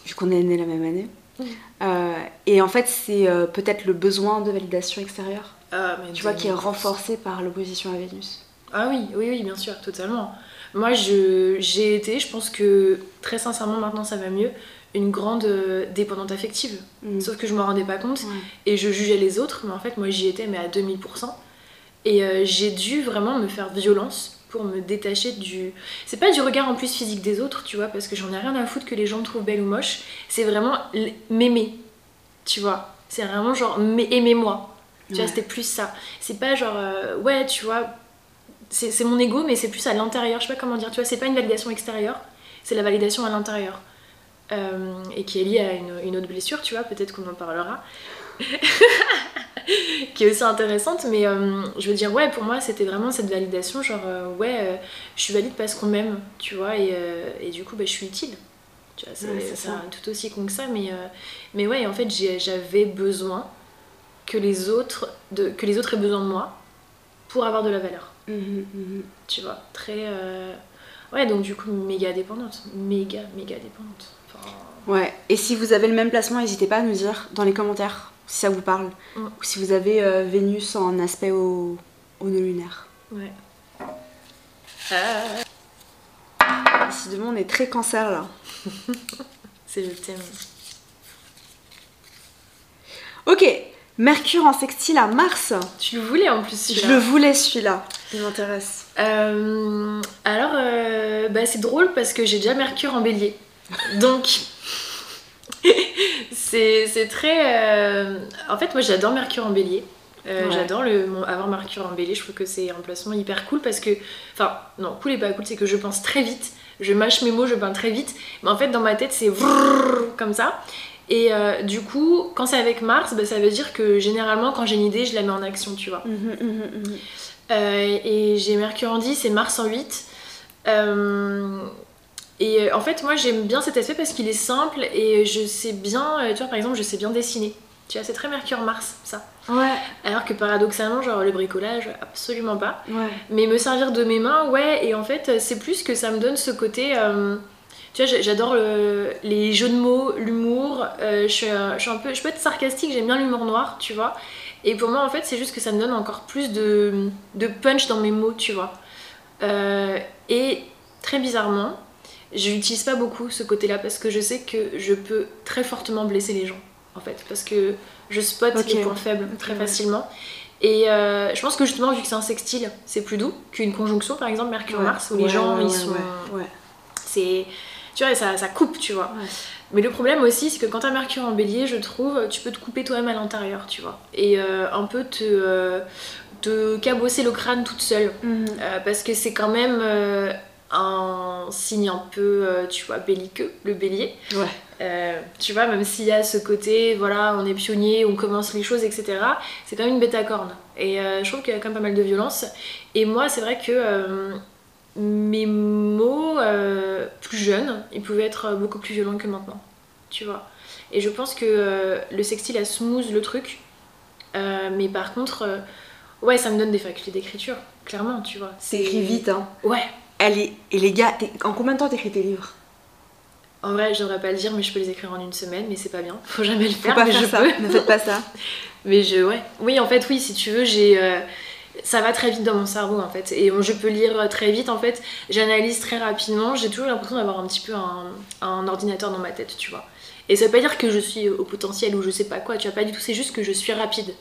Vu qu'on est nés la même année. Mm. Euh, et en fait, c'est euh, peut-être le besoin de validation extérieure, Ah, mais tu vois, qui est 2000%. renforcé par l'opposition à Vénus. Ah oui, oui, oui, bien sûr, totalement. Moi, je, j'ai été, je pense que très sincèrement, maintenant ça va mieux, une grande euh, dépendante affective. Mm. Sauf que je me rendais pas compte et je jugeais les autres, mais en fait, moi j'y étais, mais à 2000%. Et euh, j'ai dû vraiment me faire violence pour me détacher du. C'est pas du regard en plus physique des autres, tu vois, parce que j'en ai rien à foutre que les gens me trouvent belle ou moche. C'est vraiment m'aimer, tu vois. C'est vraiment genre aimez-moi. Tu vois, c'était plus ça. C'est pas genre, euh, ouais, tu vois, c'est mon ego, mais c'est plus à l'intérieur. Je sais pas comment dire, tu vois, c'est pas une validation extérieure, c'est la validation à l'intérieur. Euh, et qui est liée à une, une autre blessure, tu vois, peut-être qu'on en parlera. qui est aussi intéressante, mais euh, je veux dire, ouais, pour moi, c'était vraiment cette validation, genre, euh, ouais, je suis valide parce qu'on m'aime, tu vois, et, et du coup, bah, je suis utile. Tu vois, c'est Ouais, ça. tout aussi con que ça, mais, mais ouais, en fait, j'avais besoin que les autres, de, que les autres aient besoin de moi pour avoir de la valeur, Mhm, mhm. tu vois, très... euh, Ouais, donc du coup, méga dépendante, méga, méga dépendante. Enfin, Ouais. Et si vous avez le même placement, n'hésitez pas à nous dire dans les commentaires si ça vous parle. Mm. Ou si vous avez euh, Vénus en aspect au, au nœud lunaire. ouais. Ah, Décidément, on est très cancer là. c'est le thème. Ok, Mercure en sextile à Mars. Tu le voulais en plus, Je celui-là. le voulais celui-là. Il m'intéresse. Euh, alors, euh, bah, c'est drôle parce que j'ai déjà Mercure en bélier. Donc, c'est très. euh, En fait, moi j'adore Mercure en bélier. Euh, Ouais. J'adore le, mon- avoir Mercure en bélier. Je trouve que c'est un placement hyper cool parce que. Enfin, non, cool et pas cool, c'est que je pense très vite. Je mâche mes mots, je peins très vite. Mais en fait, dans ma tête, c'est comme ça. Et euh, du coup, quand c'est avec Mars, bah, ça veut dire que généralement, quand j'ai une idée, je la mets en action, tu vois. Mhm, mhm, mhm. Euh, et j'ai Mercure en 10 et Mars en 8. Euh, et en fait, moi j'aime bien cet aspect parce qu'il est simple et je sais bien, tu vois, par exemple, je sais bien dessiner. Tu vois, c'est très Mercure-Mars, ça. Ouais. Alors que paradoxalement, genre le bricolage, absolument pas. Ouais. Mais me servir de mes mains, ouais, et en fait, c'est plus que ça me donne ce côté. Tu vois, j'adore le- les jeux de mots, l'humour. euh, je, suis, euh, je suis un peu, je peux être sarcastique, j'aime bien l'humour noir, tu vois. Et pour moi, en fait, c'est juste que ça me donne encore plus de, de punch dans mes mots, tu vois. Euh, et très bizarrement, je n'utilise pas beaucoup ce côté-là parce que je sais que je peux très fortement blesser les gens, en fait, parce que je spot les points faibles très facilement. Et euh, je pense que justement, vu que c'est un sextile, c'est plus doux qu'une conjonction, par exemple Mercure-Mars, où les Ouais, gens ouais, ils sont. C'est. Tu vois, ça, ça coupe, tu vois. Ouais. Mais le problème aussi, c'est que quand t'as Mercure en bélier, je trouve, tu peux te couper toi-même à l'intérieur, tu vois. Et euh, un peu te, euh, te cabosser le crâne toute seule. Mhm. Euh, parce que c'est quand même un signe un peu, tu vois, belliqueux, le bélier. Ouais. Tu vois, même s'il y a ce côté, voilà, on est pionnier, on commence les choses, etc., c'est quand même une bête à cornes. Et je trouve qu'il y a quand même pas mal de violence. Et moi, c'est vrai que mes mots euh, plus jeunes, ils pouvaient être beaucoup plus violents que maintenant. Tu vois. Et je pense que euh, le sextile a smooth le truc. Euh, mais par contre, ouais, ça me donne des facultés d'écriture, clairement, tu vois. T'écris vite, hein. Ouais. Elle est... Et les gars, en combien de temps t'écris tes livres? En vrai, je devrais pas le dire, mais je peux les écrire en une semaine, mais c'est pas bien. Faut jamais le Faut faire, pas mais faire je ça. peux. Ne faites pas ça. Mais je, ouais. Oui, en fait, oui, si tu veux, j'ai. Ça va très vite dans mon cerveau en fait. Et je peux lire très vite en fait. J'analyse très rapidement. J'ai toujours l'impression d'avoir un petit peu un, un ordinateur dans ma tête, tu vois. Et ça veut pas dire que je suis au potentiel ou je sais pas quoi, tu vois, pas du tout. C'est juste que je suis rapide,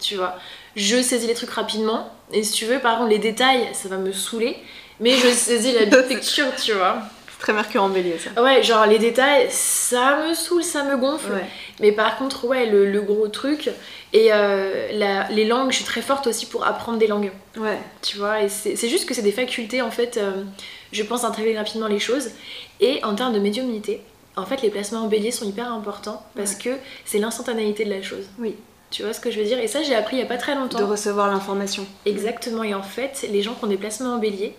tu vois. Je saisis les trucs rapidement. Et si tu veux, par contre, les détails, ça va me saouler. Mais je saisis la big picture, tu vois. Très Mercure en bélier, ça. Ouais, genre les détails, ça me saoule, ça me gonfle. Ouais. Mais par contre, ouais, le, le gros truc. Et euh, la- les langues, je suis très forte aussi pour apprendre des langues. Ouais. Tu vois, et c'est juste que c'est des facultés, en fait, euh, je pense intégrer rapidement les choses. Et en termes de médiumnité, en fait, les placements en bélier sont hyper importants parce que c'est l'instantanéité de la chose. Oui. Tu vois ce que je veux dire? Et ça, j'ai appris il y a pas très longtemps. De recevoir l'information. Exactement, et en fait, les gens qui ont des placements en bélier,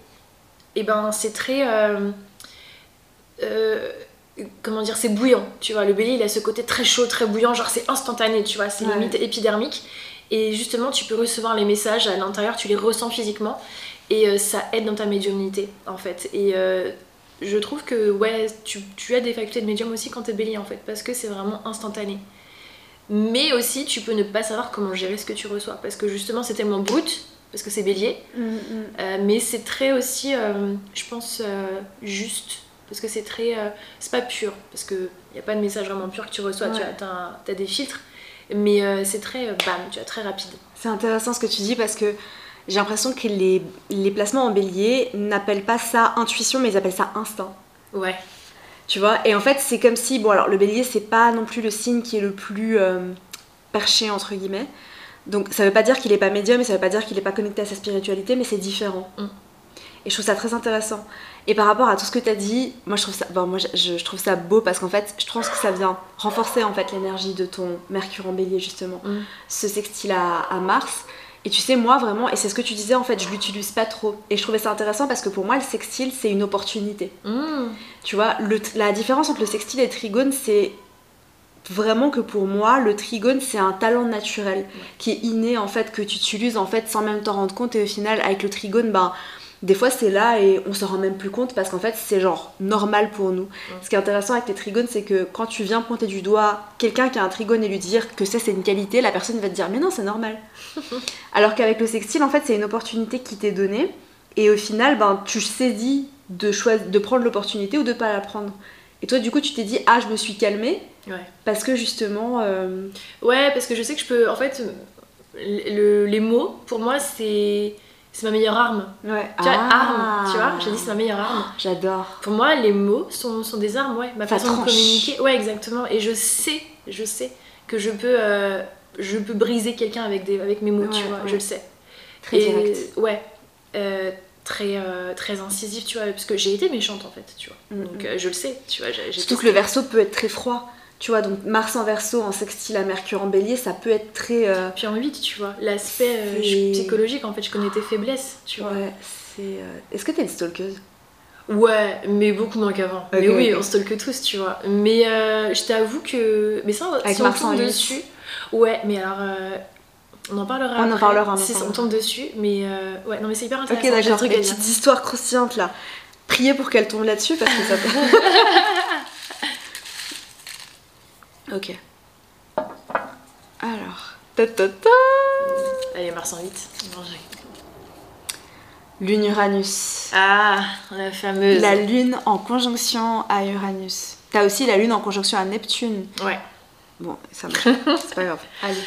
et ben c'est très. euh, euh, comment dire, c'est bouillant, tu vois. Le bélier, il a ce côté très chaud, très bouillant, genre c'est instantané, tu vois, c'est Ouais. limite épidermique. Et justement, tu peux recevoir les messages à l'intérieur, tu les ressens physiquement, et euh, ça aide dans ta médiumnité, en fait. Et euh, je trouve que, ouais, tu, tu as des facultés de médium aussi quand t'es bélier, en fait, parce que c'est vraiment instantané. Mais aussi, tu peux ne pas savoir comment gérer ce que tu reçois, parce que justement, c'est tellement brut, parce que c'est bélier, euh, mais c'est très aussi, je pense, juste. Parce que c'est très. euh, c'est pas pur. Parce qu'il n'y a pas de message vraiment pur que tu reçois. Tu as, des filtres. Mais euh, c'est très. euh, bam, tu vois, très rapide. C'est intéressant ce que tu dis parce que j'ai l'impression que les, les placements en bélier n'appellent pas ça intuition, mais ils appellent ça instinct. Ouais. Tu vois? Et en fait, c'est comme si, bon, alors le bélier, c'est pas non plus le signe qui est le plus euh, perché, entre guillemets. Donc ça veut pas dire qu'il est pas médium et ça veut pas dire qu'il est pas connecté à sa spiritualité, mais c'est différent. Mm. Et je trouve ça très intéressant. Et par rapport à tout ce que tu as dit, moi je trouve ça, bon, moi, je, je- je trouve ça beau parce qu'en fait, je pense que ça vient renforcer en fait l'énergie de ton Mercure en bélier, justement. Mm. Ce sextile à, à Mars. Et tu sais, moi vraiment, et c'est ce que tu disais en fait, je l'utilise pas trop. Et je trouvais ça intéressant parce que pour moi, le sextile, c'est une opportunité. Mmh. Tu vois, le, la différence entre le sextile et le trigone, c'est vraiment que pour moi, le trigone, c'est un talent naturel qui est inné en fait, que tu utilises en fait sans même t'en rendre compte. Et au final, avec le trigone, ben, des fois c'est là et on s'en rend même plus compte parce qu'en fait, c'est genre normal pour nous. Ce qui est intéressant avec les trigones, c'est que quand tu viens pointer du doigt quelqu'un qui a un trigone et lui dire que ça c'est une qualité, la personne va te dire mais non, c'est normal. Alors qu'avec le sextile, en fait, c'est une opportunité qui t'est donnée et au final, ben, tu saisis de, choisir, de prendre l'opportunité ou de pas la prendre. Et toi, du coup, tu t'es dit, ah, je me suis calmée Ouais. parce que justement. euh, Ouais, parce que je sais que je peux. En fait, le- les mots, pour moi, c'est. C'est ma meilleure arme. Ouais. Tu vois, Ah. arme, tu vois, j'ai dit c'est ma meilleure arme. J'adore. Pour moi, les mots sont, sont des armes, ouais. Ma Ça façon de communiquer. Ouais, exactement. Et je sais, je sais que je peux, euh, je peux briser quelqu'un avec, des, avec mes mots, tu vois, ouais. je le sais. Très Et- direct. Ouais. Euh, très, euh, très incisif, tu vois, parce que j'ai été méchante en fait, tu vois. Mm, Donc mm. euh, je le sais, tu vois. Surtout que le verso peut être très froid. Tu vois, donc Mars en verso, en sextile à Mercure en bélier, ça peut être très. euh, Puis en 8, tu vois, l'aspect euh, psychologique, en fait, je connais tes faiblesses, tu vois. Ouais, c'est. euh, Est-ce que t'es une stalkeuse? Ouais, mais beaucoup moins qu'avant. mais Ok, oui, ok. on stalke tous, tu vois. Mais euh, je t'avoue que. Mais ça, Avec si on tombe dessus. Ouais, mais alors. euh, On en parlera. On en après. parlera, en Si, parlera. on tombe dessus, mais euh, ouais, non, mais c'est hyper Ok, intéressant. des d'accord. Une petite histoire croustillante là. Priez pour qu'elle tombe là-dessus parce que ça. ok. Alors. Ta ta ta. Allez, Mars en vite. Manger. Lune Uranus. Ah, la fameuse. La lune en conjonction à Uranus. T'as aussi la lune en conjonction à Neptune. Ouais. Bon, ça marche. C'est pas grave. Allez.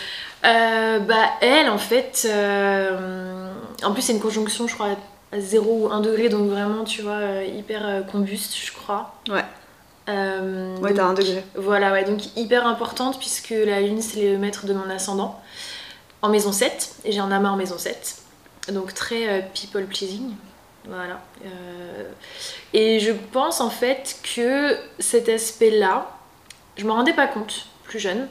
Euh, bah, elle, en fait, euh, en plus, c'est une conjonction, je crois, à 0 ou 1 degré, donc vraiment, tu vois, euh, hyper combuste, je crois. Ouais. Euh, Ouais, t'as un degré. Voilà, ouais, donc hyper importante, puisque la lune, c'est le maître de mon ascendant, en maison 7, et j'ai un amas en maison 7, donc très euh, people pleasing. Voilà. Euh, et je pense en fait que cet aspect-là, je m'en rendais pas compte plus jeune,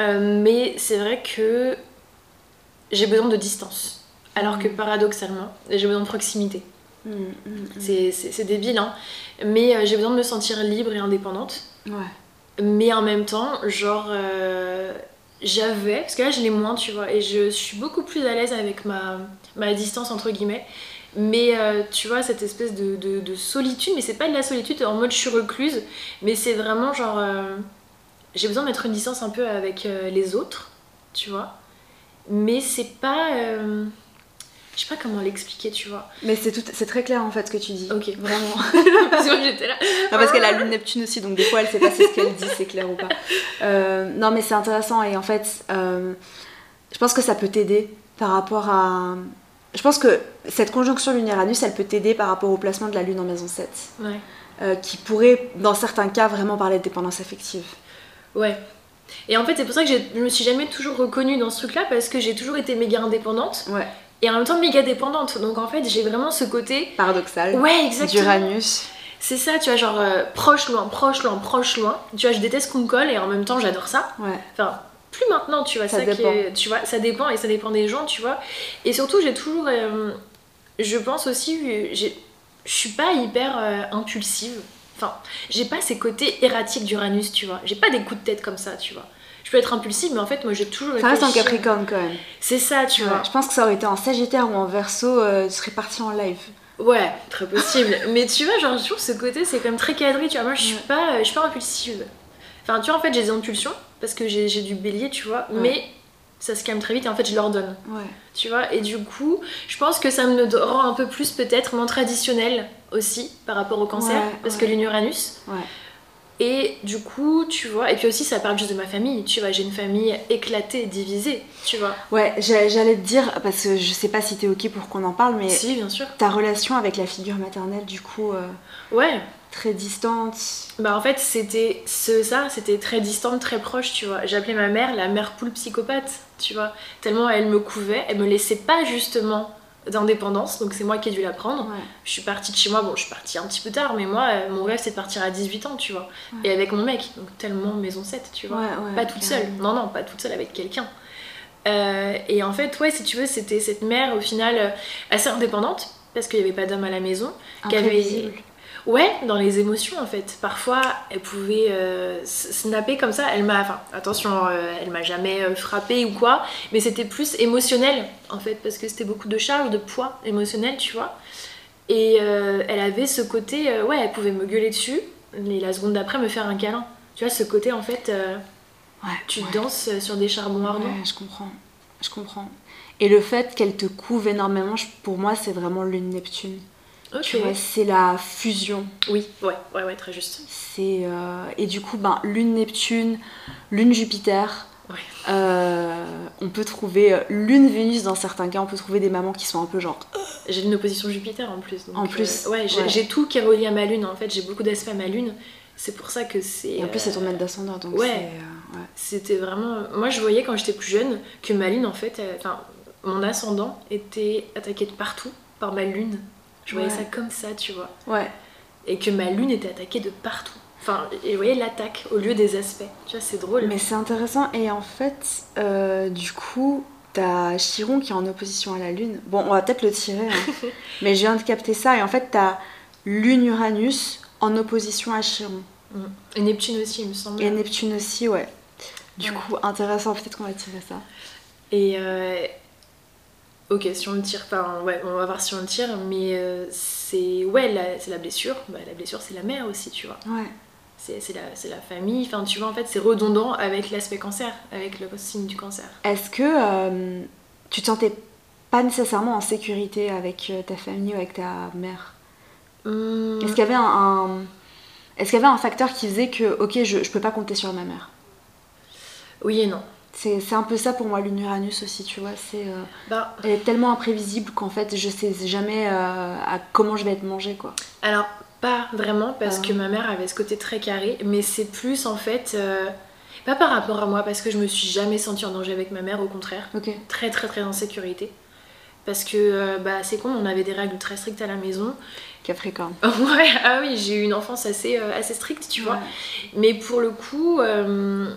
euh, mais c'est vrai que j'ai besoin de distance. Alors que Mhm. paradoxalement, j'ai besoin de proximité. Mm, mm, mm. C'est- débile, hein. Mais euh, j'ai besoin de me sentir libre et indépendante. Ouais. Mais en même temps, genre, euh, j'avais, parce que là je l'ai moins, tu vois, et je suis beaucoup plus à l'aise avec ma, ma distance, entre guillemets. Mais euh, tu vois, cette espèce de, de- de solitude, mais c'est pas de la solitude en mode je suis recluse, mais c'est vraiment genre. j'ai besoin de mettre une distance un peu avec les autres, tu vois. Mais c'est pas. Je sais pas comment l'expliquer, tu vois. Mais c'est tout, c'est très clair en fait ce que tu dis. Ok. Vraiment. parce que j'étais là. Non, parce qu'elle a lune Neptune aussi, donc des fois elle sait pas si ce qu'elle dit c'est clair ou pas. Euh, non, mais c'est intéressant et en fait, euh, je pense que ça peut t'aider par rapport à. Je pense que cette conjonction lune-Uranus, elle peut t'aider par rapport au placement de la lune en maison 7, Ouais. euh, qui pourrait, dans certains cas, vraiment parler de dépendance affective. Ouais. Et en fait, c'est pour ça que je me suis jamais toujours reconnue dans ce truc-là parce que j'ai toujours été méga indépendante Ouais. Et en même temps méga dépendante. Donc en fait, j'ai vraiment ce côté. Paradoxal. Ouais, exactement. D'Uranus. C'est ça, tu vois, genre euh, proche, loin, proche, loin, proche, loin. Tu vois, je déteste qu'on me colle et en même temps, j'adore ça. Ouais. Enfin, plus maintenant, tu vois, Ça ça, qui dépend. est- tu vois, ça dépend et ça dépend des gens, tu vois. Et surtout, j'ai toujours, euh, je pense aussi, euh, je suis pas hyper euh, impulsive. Enfin, j'ai pas ces côtés erratiques d'Uranus, tu vois. J'ai pas des coups de tête comme ça, tu vois. Je peux être impulsive, mais en fait, moi, j'ai toujours Ça reste en. Capricorne quand même. C'est ça, tu vois. Je pense que ça aurait été en Sagittaire ou en Verseau, euh, tu serais parti en live. Ouais, très possible. mais tu vois, genre, toujours ce côté, c'est quand même très cadré, tu vois. Moi, je suis Ouais. pas, je suis pas impulsive. Enfin, tu vois, en fait, j'ai des impulsions parce que j'ai j'ai du bélier, tu vois. Ouais. Mais ça se calme très vite et en fait, je leur donne. Ouais. Tu vois, et du coup, je pense que ça me rend un peu plus peut-être moins traditionnel aussi par rapport au cancer, parce que l'Uranus. Ouais. Et du coup, tu vois, et puis aussi ça parle juste de ma famille, tu vois, j'ai une famille éclatée, divisée, tu vois. Ouais, j'a- j'allais te dire, parce que je sais pas si t'es ok pour qu'on en parle, mais Si, bien sûr. ta relation avec la figure maternelle, du coup, euh, Ouais, très distante. bah en fait, c'était ce, ça, c'était très distante, très proche, tu vois. J'appelais ma mère la mère poule psychopathe, tu vois. Tellement elle me couvait, elle me laissait pas justement d'indépendance, donc c'est moi qui ai dû la prendre. Ouais. Je suis partie de chez moi, bon, je suis partie un petit peu tard, mais moi, euh, mon rêve, c'est de partir à 18 ans, tu vois. Ouais. Et avec mon mec, donc tellement maison 7, tu vois. Ouais, pas toute seule, non, non, pas toute seule avec quelqu'un. Euh, et en fait, ouais, si tu veux, c'était cette mère, au final, euh, assez indépendante, parce qu'il n'y avait pas d'homme à la maison. qui avait-. Ouais, dans les émotions, en fait. Parfois, elle pouvait euh, snapper comme ça. Elle m'a, enfin, attention, euh, elle m'a jamais euh, frappée ou quoi, mais c'était plus émotionnel, en fait, parce que c'était beaucoup de charge, de poids émotionnel, tu vois. Et euh, elle avait ce côté, ouais, elle pouvait me gueuler dessus, et la seconde d'après me faire un câlin. Tu vois, ce côté, en fait, Ouais, tu ouais. danses sur des charbons ardents. Ouais, je comprends. Je comprends. Et le fait qu'elle te couve énormément, pour moi, c'est vraiment lune Neptune. Ok. Tu vois, c'est la fusion. Oui, ouais, ouais, ouais, très juste. C'est euh, et du coup, ben lune Neptune, lune Jupiter. Ouais. Euh, on peut trouver euh, lune Vénus dans certains cas. On peut trouver des mamans qui sont un peu genre. J'ai une opposition Jupiter en plus. donc, En plus, euh, ouais, j'ai tout qui est relié à ma lune. En fait, j'ai beaucoup d'aspects à ma lune. C'est pour ça que c'est. En plus, c'est ton maître d'ascendant, donc ouais. C'était vraiment. Moi, je voyais quand j'étais plus jeune que ma lune, en fait, enfin, mon ascendant était attaqué de partout par ma lune. Je voyais Ouais. ça comme ça, tu vois. Ouais. Et que ma lune était attaquée de partout. Enfin, et vous voyez l'attaque au lieu des aspects. Tu vois, c'est drôle. Mais c'est intéressant. Et en fait, euh, du coup, t'as Chiron qui est en opposition à la Lune. Bon, on va peut-être le tirer, hein. mais je viens de capter ça. Et en fait, t'as Lune-Uranus en opposition à Chiron. Mm. Et Neptune aussi, il me semble. Et Neptune aussi, ouais. Du Ouais. coup, intéressant. Peut-être qu'on va tirer ça. Et euh, ok, si on le tire, enfin ouais, on va voir si on le tire, mais euh, c'est ouais, la- c'est la blessure. Bah, la blessure, c'est la mère aussi, tu vois. Ouais. C'est c'est la, c'est la famille. Enfin, tu vois, en fait, c'est redondant avec l'aspect cancer, avec le signe du cancer. Est-ce que euh, tu te sentais pas nécessairement en sécurité avec euh, ta famille ou avec ta mère? Hum, Est-ce qu'il y avait un, un- est-ce qu'il y avait un facteur qui faisait que ok je, je peux pas compter sur ma mère? Oui et non. C'est un peu ça pour moi lune Uranus aussi tu vois c'est euh, Bah, elle est tellement imprévisible qu'en fait je sais jamais euh, à comment je vais être mangée quoi. alors, pas vraiment, parce Ah. que ma mère avait ce côté très carré, mais c'est plus en fait. euh, pas par rapport à moi, parce que je me suis jamais sentie en danger avec ma mère, au contraire. Très très très en sécurité. Parce que bah, c'est con, on avait des règles très strictes à la maison. Capricorne. ouais, ah oui, j'ai eu une enfance assez, euh, assez stricte, tu vois. Ouais. Mais pour le coup, euh,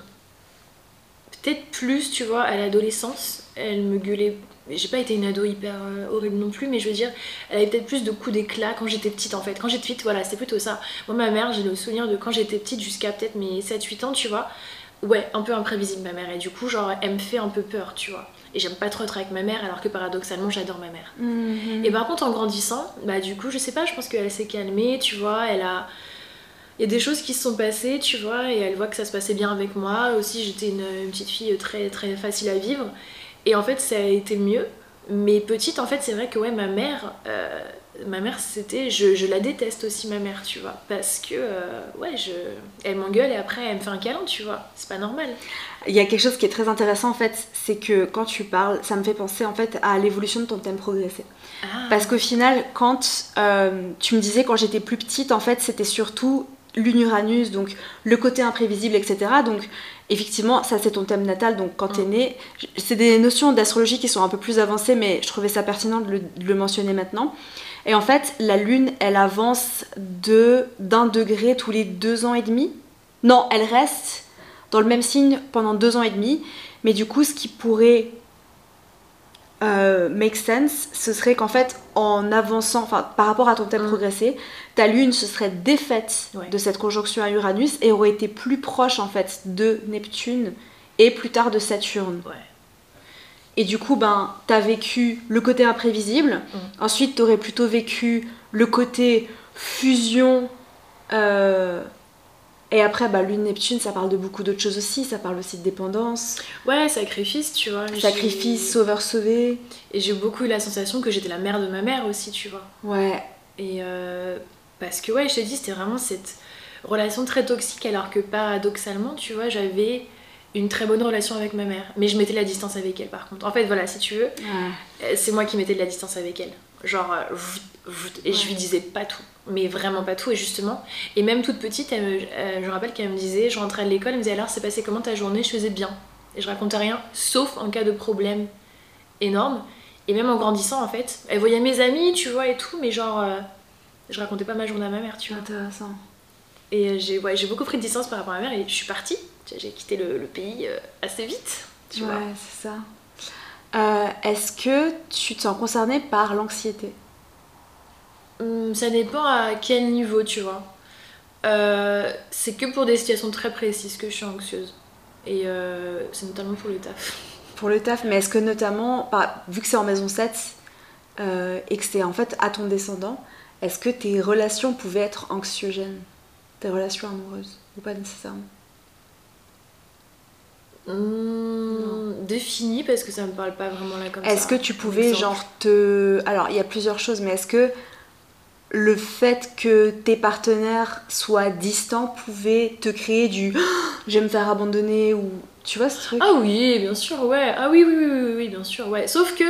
peut-être plus, tu vois, à l'adolescence, elle me gueulait. J'ai pas été une ado hyper euh, horrible non plus, mais je veux dire, elle avait peut-être plus de coups d'éclat quand j'étais petite en fait. Quand j'étais petite, voilà, c'était plutôt ça. Moi, ma mère, j'ai le souvenir de quand j'étais petite jusqu'à peut-être mes 7-8 ans, tu vois. Ouais, un peu imprévisible ma mère. Et du coup, genre, elle me fait un peu peur, tu vois. Et j'aime pas trop être avec ma mère, alors que paradoxalement, j'adore ma mère. Mhm. Et par contre, en grandissant, bah du coup, je sais pas, je pense qu'elle s'est calmée, tu vois, elle a. Y a des choses qui se sont passées, tu vois, et elle voit que ça se passait bien avec moi. Aussi, j'étais une, une petite fille très, très facile à vivre. Et en fait, ça a été mieux. Mais petite, en fait, c'est vrai que, ouais, ma mère, euh, ma mère, c'était. Je, je la déteste aussi, ma mère, tu vois. Parce que, euh, ouais, je, elle m'engueule et après, elle me fait un câlin, tu vois. C'est pas normal. Il y a quelque chose qui est très intéressant en fait, c'est que quand tu parles, ça me fait penser en fait à l'évolution de ton thème progressé. Ah, Parce qu'au final, quand euh, tu me disais quand j'étais plus petite, en fait, c'était surtout l'Uranus, donc le côté imprévisible, etc. Donc, effectivement, ça c'est ton thème natal, donc quand t'es Mm. né, c'est des notions d'astrologie qui sont un peu plus avancées, mais je trouvais ça pertinent de le, de le mentionner maintenant. Et en fait, la Lune, elle avance de d'un degré tous les deux ans et demi. Non, elle reste dans le même signe pendant deux ans et demi, mais du coup, ce qui pourrait euh, make sense, ce serait qu'en fait, en avançant, enfin, par rapport à ton thème Mm. progressé, ta lune se serait défaite Ouais. de cette conjonction à Uranus et aurait été plus proche en fait de Neptune et plus tard de Saturne. ouais. Et du coup, ben, t'as vécu le côté imprévisible. Mm. Ensuite, t'aurais plutôt vécu le côté fusion. euh, Et après, bah, lune Neptune, ça parle de beaucoup d'autres choses aussi. Ça parle aussi de dépendance, Ouais, sacrifice, tu vois. sacrifice, sauveur sauvé. Et j'ai beaucoup eu la sensation que j'étais la mère de ma mère aussi, tu vois. Ouais, Et euh, parce que, ouais, je t'ai dit, c'était vraiment cette relation très toxique, alors que paradoxalement, tu vois, j'avais une très bonne relation avec ma mère. Mais je mettais la distance avec elle, par contre. En fait, voilà, si tu veux, ouais. euh, c'est moi qui mettais de la distance avec elle. Genre, euh, et je lui disais pas tout. Mais vraiment pas tout, et justement. Et même toute petite, elle me- euh, je me rappelle qu'elle me disait, je rentrais à l'école, elle me disait alors, c'est passé comment ta journée? Je faisais bien. Et je racontais rien, sauf en cas de problème énorme. Et même en grandissant, en fait, elle voyait mes amis, tu vois, et tout, mais genre, euh, je racontais pas ma journée à ma mère, tu vois. Intéressant. Et j'ai ouais, j'ai beaucoup pris de distance par rapport à ma mère, et je suis partie. J'ai quitté le, le pays assez vite, tu ouais, vois. c'est ça. Euh, Est-ce que tu te sens concernée par l'anxiété? Hum, ça dépend à quel niveau, tu vois. Euh, c'est que pour des situations très précises que je suis anxieuse. Et euh, c'est notamment pour le taf. Pour le taf, mais est-ce que notamment, bah, vu que c'est en maison 7 euh, et que c'est en fait à ton descendant, est-ce que tes relations pouvaient être anxiogènes? Tes relations amoureuses? Ou pas nécessairement? Hum, défini parce que ça me parle pas vraiment là comme ça. Est-ce que tu pouvais genre te... Alors il y a plusieurs choses, mais est-ce que le fait que tes partenaires soient distants pouvait te créer du je vais me faire abandonner ou tu vois ce truc? Ah oui, bien sûr, ouais. Ah oui, oui, oui, oui, oui, bien sûr, ouais. Sauf que,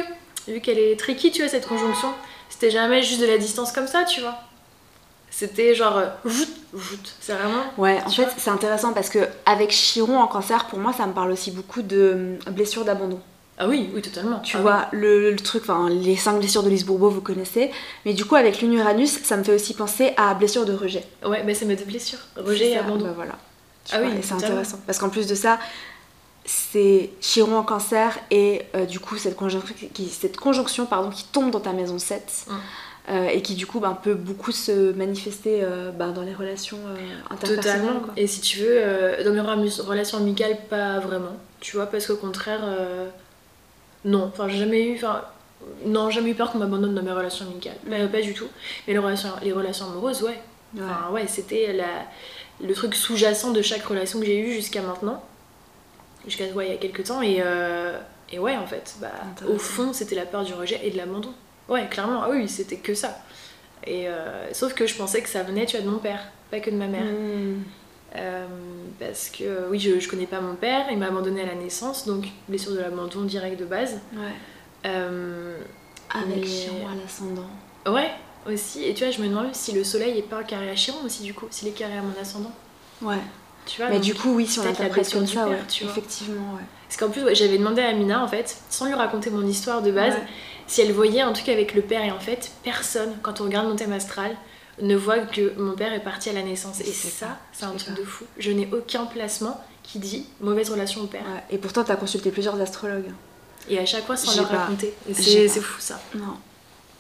vu qu'elle est tricky, tu vois, cette conjonction, c'était jamais juste de la distance comme ça, tu vois. C'était genre, euh, voûte, voûte. C'est vraiment. Ouais, en fait c'est intéressant parce que avec Chiron en cancer, pour moi ça me parle aussi beaucoup de hum, blessures d'abandon. Ah oui, oui, totalement. Tu Ah vois, le, le truc, enfin les 5 blessures de Lise Bourbeau vous connaissez, mais du coup avec lune Uranus ça me fait aussi penser à blessures de rejet. Ouais, mais c'est mes deux blessures. Rejet et abandon. bah voilà. Tu Ah vois, oui, et c'est intéressant. Parce qu'en plus de ça, c'est Chiron en cancer et euh, du coup cette conjonction, qui, cette conjonction pardon, qui tombe dans ta maison 7 Mm. Euh, et qui du coup ben, peut beaucoup se manifester euh, ben, dans les relations euh, interpersonnelles. Totalement. quoi. Et si tu veux, euh, dans mes relations amicales, pas vraiment. Tu vois, parce qu'au contraire, non, enfin j'ai jamais eu, enfin non, jamais eu peur qu'on m'abandonne dans mes relations amicales, Bah, pas du tout. Mais les relations, les relations amoureuses, ouais. Ouais. Enfin, ouais, c'était la, le truc sous-jacent de chaque relation que j'ai eue jusqu'à maintenant, jusqu'à ouais, il y a quelques temps, et, et ouais, en fait, bah, au fond, c'était la peur du rejet et de l'abandon. Ouais, clairement, ah oui, c'était que ça. Et euh, sauf que je pensais que ça venait, tu vois, de mon père, pas que de ma mère. Hmm. Euh, parce que oui, je, je connais pas mon père, il m'a abandonné à la naissance, donc blessure de l'abandon direct de base. Ouais. Euh, Avec Mais- Chiron à l'ascendant. ouais, aussi. Et tu vois, je me demande si le soleil est pas carré à Chiron aussi, du coup, s'il est carré à mon ascendant. Ouais. Tu vois, Mais donc- du coup, oui, si on l'interprète comme du ça, père, ouais. tu vois. Effectivement, ouais. Parce qu'en plus, ouais, j'avais demandé à Amina, en fait, sans lui raconter mon histoire de base, Ouais. Si elle voyait un truc avec le père. Et en fait, personne, quand on regarde mon thème astral, ne voit que mon père est parti à la naissance. Et C'est ça, c'est un truc pas. de fou. Je n'ai aucun placement qui dit mauvaise relation au père. Ouais. Et pourtant, t'as consulté plusieurs astrologues. Et à chaque fois, sans leur pas. raconter. C'est fou ça. Non.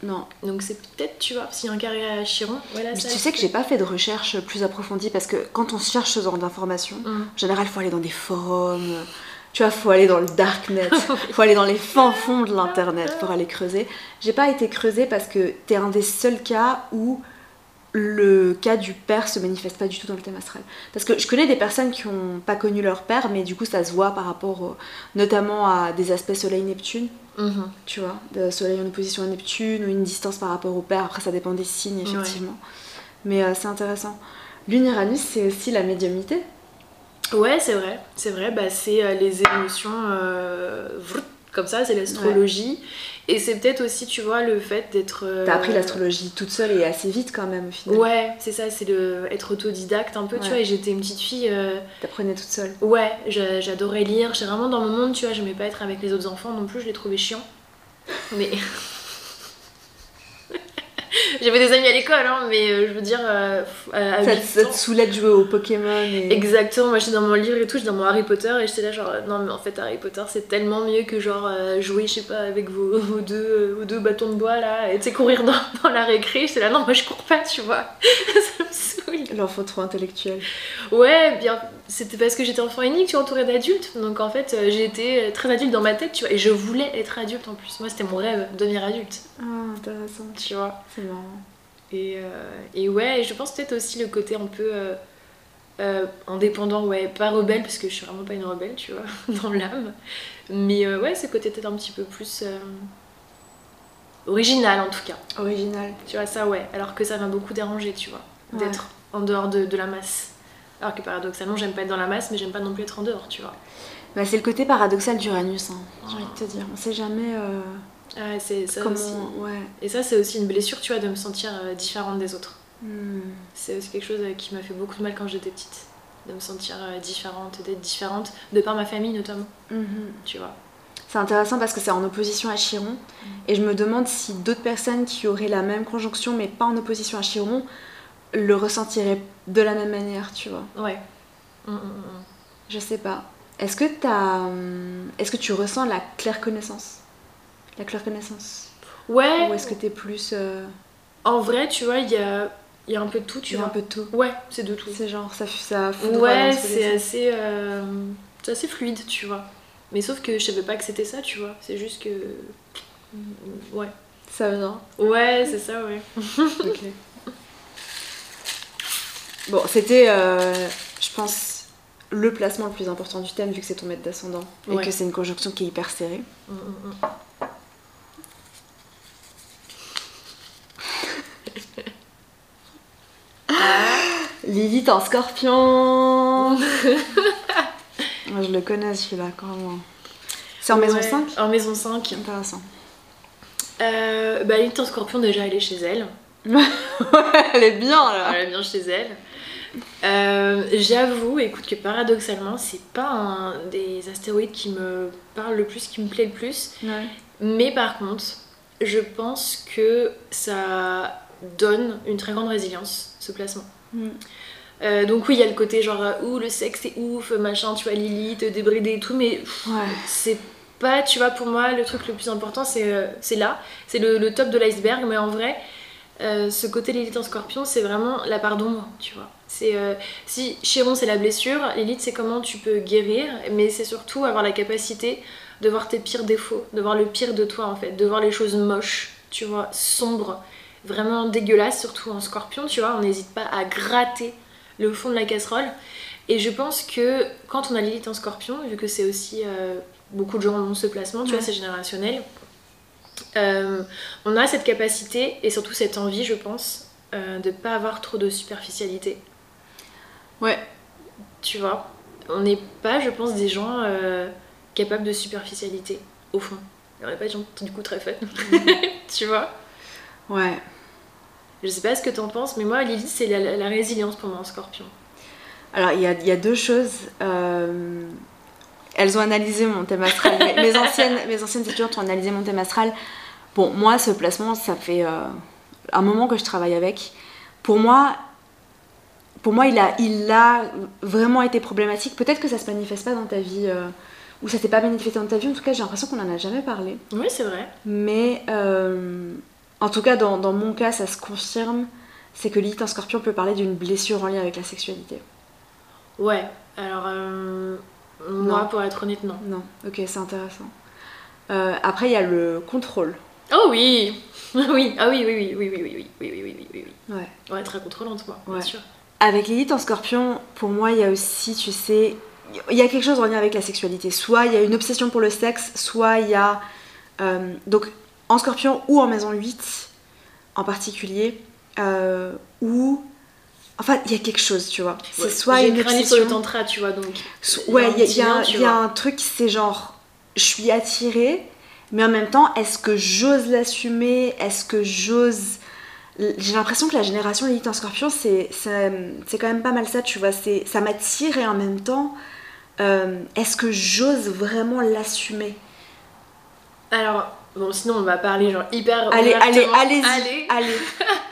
Non. Donc c'est peut-être, tu vois, s'il y a un carré à Chiron, voilà Mais ça. tu sais que j'ai pas fait de recherche plus approfondie parce que quand on cherche ce genre d'informations, Hum. en général, faut aller dans des forums. Tu vois, faut aller dans le darknet, faut aller dans les fins fonds de l'internet pour aller creuser. J'ai pas été creusée parce que t'es un des seuls cas où le cas du père se manifeste pas du tout dans le thème astral. Parce que je connais des personnes qui ont pas connu leur père, mais du coup ça se voit par rapport au- notamment à des aspects Soleil-Neptune, Mhm. tu vois, de Soleil en opposition à Neptune ou une distance par rapport au père. Après ça dépend des signes Ouais. effectivement. Mais euh, c'est intéressant. L'Uranus c'est aussi la médiumnité. Ouais, c'est vrai, c'est vrai, bah, c'est euh, les émotions euh, comme ça, c'est l'astrologie. Et c'est peut-être aussi, tu vois, le fait d'être. euh, T'as appris l'astrologie toute seule et assez vite quand même au final. Ouais, c'est ça, c'est le être autodidacte un peu, tu vois. Et j'étais une petite fille. T'apprenais toute seule. Ouais, j'a- j'adorais lire. J'étais vraiment dans mon monde, tu vois. J'aimais pas être avec les autres enfants non plus, je les trouvais chiants. Mais. J'avais des amis à l'école, hein, mais euh, je veux dire, euh, à, Ça, te- ça ans- te saoulait de jouer au Pokémon et... Exactement, moi j'étais dans mon livre et tout, j'étais dans mon Harry Potter et j'étais là genre non mais en fait Harry Potter c'est tellement mieux que genre euh, jouer je sais pas avec vos, vos deux, euh, vos deux bâtons de bois là et tu sais courir dans, dans la récré, j'étais là non moi je cours pas tu vois, ça me saoule. L'enfant trop intellectuel. Ouais bien c'était parce que j'étais enfant unique, tu entourée d'adultes donc en fait euh, euh, très adulte dans ma tête tu vois et je voulais être adulte en plus, moi c'était mon rêve, devenir adulte Ah, intéressant. tu vois. C'est marrant. Et, euh, et ouais, et je pense peut-être aussi le côté un peu euh, euh, indépendant, ouais, pas rebelle, parce que je suis vraiment pas une rebelle, tu vois, dans l'âme. Mais ouais, ce côté peut-être un petit peu plus original en tout cas. Original. Tu vois, ça ouais, alors que ça m'a beaucoup dérangé, tu vois, Ouais. d'être en dehors de, de la masse. Alors que paradoxalement, j'aime pas être dans la masse, mais j'aime pas non plus être en dehors, tu vois. Bah, c'est le côté paradoxal d'Uranus, hein, j'ai envie de te dire. On sait jamais euh, Ouais, c'est ça comment... aussi. Ouais. Et ça, c'est aussi une blessure, tu vois, de me sentir euh, différente des autres. Hmm. C'est aussi quelque chose euh, qui m'a fait beaucoup de mal quand j'étais petite. De me sentir euh, différente, d'être différente, de par ma famille notamment, Mhm. tu vois. C'est intéressant parce que c'est en opposition à Chiron. Et je me demande si d'autres personnes qui auraient la même conjonction mais pas en opposition à Chiron le ressentiraient de la même manière, tu vois. Ouais. Mm, mm, mm. Je sais pas. Est-ce que t'as... hum, Est-ce que tu ressens la claire connaissance La claire connaissance Ouais, Ou est-ce que t'es plus... euh, en vrai, tu vois, il y a, il y a un peu de tout, tu tu vois un peu de tout Ouais, c'est de tout. C'est genre, ça, ça Ouais, c'est assez, euh, c'est assez fluide, tu vois. Mais sauf que je savais pas que c'était ça, tu vois. C'est juste que. Ouais. Ça vient. Ouais, c'est ça, ouais. Ok. Bon, c'était, euh, je pense, le placement le plus important du thème vu que c'est ton maître d'ascendant et Ouais. que c'est une conjonction qui est hyper serrée. Mm, mm, mm. Lilith en scorpion Moi, Je le connais celui-là, quand même. C'est en maison Ouais, 5 En maison 5. Intéressant. Euh, bah, Lilith en scorpion, déjà, elle est chez elle. Elle est bien là Elle est bien chez elle. Euh, J'avoue, écoute, que paradoxalement, c'est pas un des astéroïdes qui me parle le plus, qui me plaît le plus. Ouais. Mais par contre, je pense que ça donne une très grande résilience, ce placement. Mm. Euh, donc oui, il y a le côté genre, euh, ouh, le sexe c'est ouf, machin, tu vois, Lilith, débridée et tout, mais Ouais. c'est pas, tu vois, pour moi, le truc le plus important, c'est c'est là, c'est le, le top de l'iceberg, mais en vrai, euh, ce côté Lilith en scorpion, c'est vraiment la part d'ombre, tu vois. C'est euh, si Chiron c'est la blessure, Lilith c'est comment tu peux guérir, mais c'est surtout avoir la capacité de voir tes pires défauts, de voir le pire de toi en fait, de voir les choses moches, tu vois, sombres, vraiment dégueulasses, surtout en scorpion, tu vois, on n'hésite pas à gratter le fond de la casserole. Et je pense que quand on a Lilith en scorpion, vu que c'est aussi euh, beaucoup de gens ont ce placement, tu vois, c'est générationnel, euh, on a cette capacité et surtout cette envie, je pense, euh, de pas avoir trop de superficialité. Ouais. Tu vois, on n'est pas, je pense, des gens euh, capables de superficialité, au fond. On n'est pas des gens du coup très fun. tu vois? Ouais. Je sais pas ce que t'en penses, mais moi, Lilith, c'est la, la- la résilience pour moi en scorpion. Alors, il y a, y a deux choses. Euh, elles ont analysé mon thème astral. mes, mes anciennes, mes anciennes étudiantes ont analysé mon thème astral. Bon, moi, ce placement, ça fait euh, un moment que je travaille avec. Pour moi, pour moi il, a, il a vraiment été problématique. Peut-être que ça se manifeste pas dans ta vie, euh, ou ça s'est pas manifesté dans ta vie. En tout cas, j'ai l'impression qu'on en a jamais parlé. Oui, c'est vrai. Mais euh, en tout cas, dans, dans mon cas, ça se confirme. C'est que Lilith en scorpion peut parler d'une blessure en lien avec la sexualité. Ouais, alors, euh, moi, Non. pour être honnête, non. Non, ok, c'est intéressant. Euh, après, il y a le contrôle. Oh oui Oui, ah oui, oui, oui, oui, oui, oui, oui, oui, oui, oui. Ouais. Ouais, très contrôlante, moi, bien Ouais. sûr. Avec Lilith en scorpion, pour moi, il y a aussi, tu sais, il y a quelque chose en lien avec la sexualité. Soit il y a une obsession pour le sexe, soit il y a. euh, donc, en scorpion ou en maison 8 en particulier, euh, où. Enfin, il y a quelque chose, tu vois. C'est Ouais, soit une grandi sur obsession. le tantra, tu vois, donc. So- Ouais, il y y a y un truc, c'est genre, je suis attirée, mais en même temps, est-ce que j'ose l'assumer? Est-ce que j'ose. J'ai l'impression que la génération Lilith en scorpion, c'est quand même pas mal ça, tu vois. Ça m'attire et en même temps, euh, est-ce que j'ose vraiment l'assumer? Alors, bon, sinon, on va parler genre hyper. Allez, allez, allez-y, Allez. allez,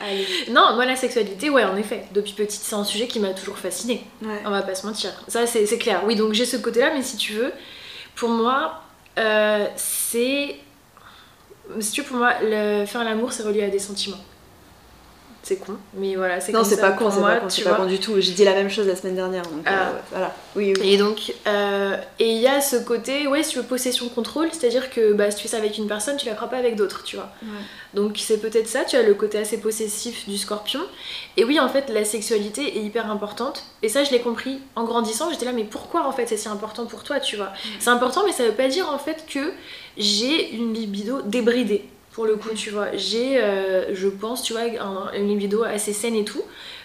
allez. Non, moi, la sexualité, ouais, en effet. Depuis petite, c'est un sujet qui m'a toujours fascinée. Ouais. On va pas se mentir. Ça, c'est c'est clair. Oui, donc j'ai ce côté-là, mais si tu veux, pour moi, euh, c'est. Si tu veux, pour moi, le... faire l'amour, c'est relié à des sentiments. C'est con, mais voilà, c'est Non, c'est pas con, c'est pas con, c'est pas con du tout. J'ai dit la même chose la semaine dernière, donc Ah. euh, voilà. Oui, oui. Et donc, euh, et il y a ce côté, ouais, si tu veux, possession-contrôle, c'est-à-dire que bah, si tu fais ça avec une personne, tu la feras pas avec d'autres, tu vois. Ouais. Donc c'est peut-être ça, tu as le côté assez possessif du scorpion. Et oui, en fait, la sexualité est hyper importante. Et ça, je l'ai compris en grandissant. J'étais là, mais pourquoi en fait c'est si important pour toi, tu vois? C'est important, mais ça veut pas dire en fait que j'ai une libido débridée. Pour le coup, tu vois, j'ai, euh, je pense, tu vois, un- une libido assez saine et tout.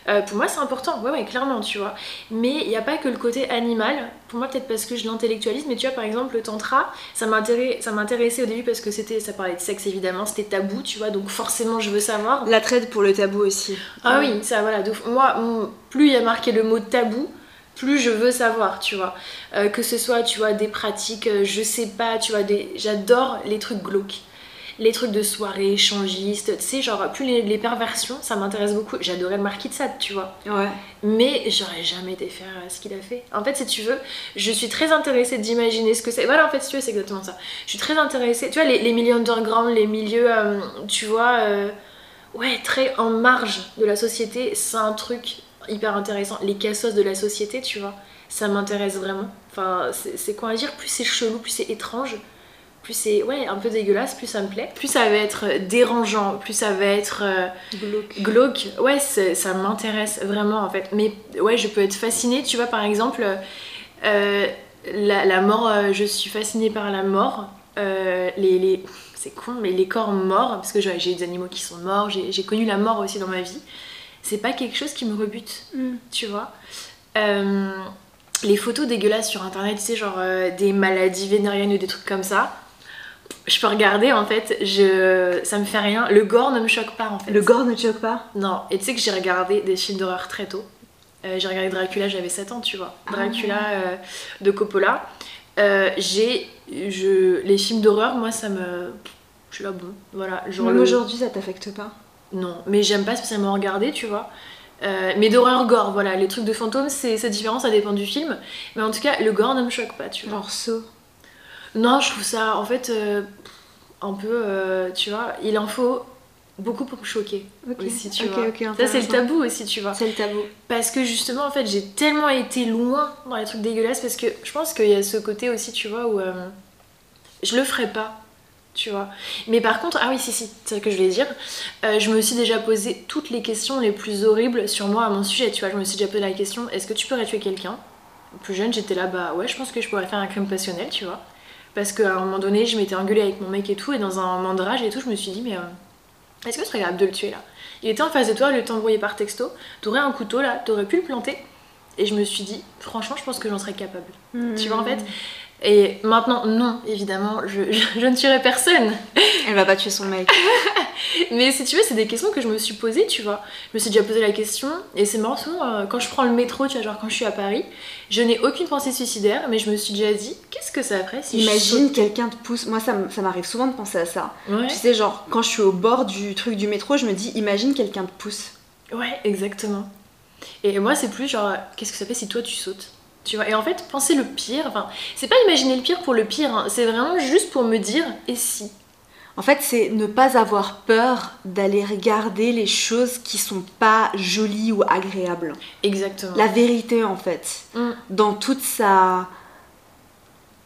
Euh, pour moi, c'est important, ouais, ouais, clairement, tu vois. Mais il n'y a pas que le côté animal. Pour moi, peut-être parce que je l'intellectualise, mais tu vois, par exemple, le tantra, ça m'intéressait au début parce que c'était, ça parlait de sexe évidemment, c'était tabou, tu vois, donc forcément, je veux savoir. La traite pour le tabou aussi. Ah oui, ça voilà. ouf. Moi, plus il y a marqué le mot tabou, plus je veux savoir, tu vois. Euh, que ce soit, tu vois, des pratiques, je sais pas, tu vois, des... j'adore les trucs glauques. Les trucs de soirée échangistes, tu sais, genre, plus les, les perversions, ça m'intéresse beaucoup. J'adorais le Marquis de Sade, tu vois. Ouais. Mais j'aurais jamais été faire euh, ce qu'il a fait. En fait, si tu veux, je suis très intéressée d'imaginer ce que c'est. Voilà, en fait, si tu veux, c'est exactement ça. Je suis très intéressée. Tu vois, les, les milieux underground, les milieux, euh, tu vois, euh, ouais, très en marge de la société, c'est un truc hyper intéressant. Les cassos de la société, tu vois, ça m'intéresse vraiment. Enfin, c'est c'est quoi à dire? Plus c'est chelou, plus c'est étrange. Plus c'est ouais, un peu dégueulasse, plus ça me plaît. Plus ça va être dérangeant, plus ça va être euh, Glauque. Glauque, ouais, ça m'intéresse vraiment en fait. Mais ouais, je peux être fascinée, tu vois, par exemple, euh, la, la mort, euh, je suis fascinée par la mort. Les, les- c'est con, mais les corps morts, parce que j'ai des animaux qui sont morts, j'ai connu la mort aussi dans ma vie. C'est pas quelque chose qui me rebute, Mm. tu vois. Les photos dégueulasses sur internet, tu sais, genre euh, des maladies vénériennes ou des trucs comme ça. Je peux regarder en fait, je... ça me fait rien. Le gore ne me choque pas en fait. Le gore ne te choque pas? Non, et tu sais que j'ai regardé des films d'horreur très tôt. Euh, j'ai regardé Dracula, j'avais 7 ans, tu vois. Dracula euh, de Coppola. Euh, j'ai. Je, les films d'horreur, moi, ça me. Je suis là, bon, voilà. Genre Même le- aujourd'hui, ça t'affecte pas? Non, mais j'aime pas spécialement regarder, tu vois. Euh, mais d'horreur gore, voilà. Les trucs de fantômes, c'est différent, ça dépend du film. Mais en tout cas, le gore ne me choque pas, tu vois. Saut. Non, je trouve ça, en fait, euh, un peu. euh, tu vois, il en faut beaucoup pour me choquer Ok, aussi, tu vois. ça, c'est le tabou aussi, tu vois. C'est le tabou. Parce que justement, en fait, j'ai tellement été loin dans les trucs dégueulasses parce que je pense qu'il y a ce côté aussi, tu vois, où. euh, je le ferais pas, tu vois. Mais par contre, ah oui, si, si, c'est ce que je voulais dire. Euh, je me suis déjà posé toutes les questions les plus horribles sur moi à mon sujet, tu vois. Je me suis déjà posé la question est-ce que tu pourrais tuer quelqu'un? Plus jeune, j'étais là, bah ouais, je pense que je pourrais faire un crime passionnel, tu vois. Parce qu'à un moment donné, je m'étais engueulée avec mon mec et tout, et dans un moment de rage et tout, je me suis dit, mais euh, est-ce que ce serait grave de le tuer là? Il était en face de toi, il t'envoyer par texto, t'aurais un couteau là, t'aurais pu le planter. Et je me suis dit, franchement, je pense que j'en serais capable. Tu vois, en fait et maintenant, non, évidemment, je, je, ne tuerai personne. Elle va pas tuer son mec. Mais si tu veux, c'est des questions que je me suis posées, tu vois. Je me suis déjà posé la question, et c'est marrant, souvent, euh, quand je prends le métro, tu vois, genre quand je suis à Paris, je n'ai aucune pensée suicidaire, mais je me suis déjà dit, qu'est-ce que ça ferait si Imagine quelqu'un te pousse. Moi, ça, m'arrive souvent de penser à ça. Tu sais, genre, quand je suis au bord du truc du métro, je me dis, imagine quelqu'un te pousse. Ouais, exactement. Et moi, c'est plus genre, qu'est-ce que ça fait si toi tu sautes? Tu vois, et en fait, penser le pire, enfin, c'est pas imaginer le pire pour le pire, hein. c'est vraiment juste pour me dire, et si? En fait, c'est ne pas avoir peur d'aller regarder les choses qui sont pas jolies ou agréables. Exactement. La vérité, en fait, mm. dans toute sa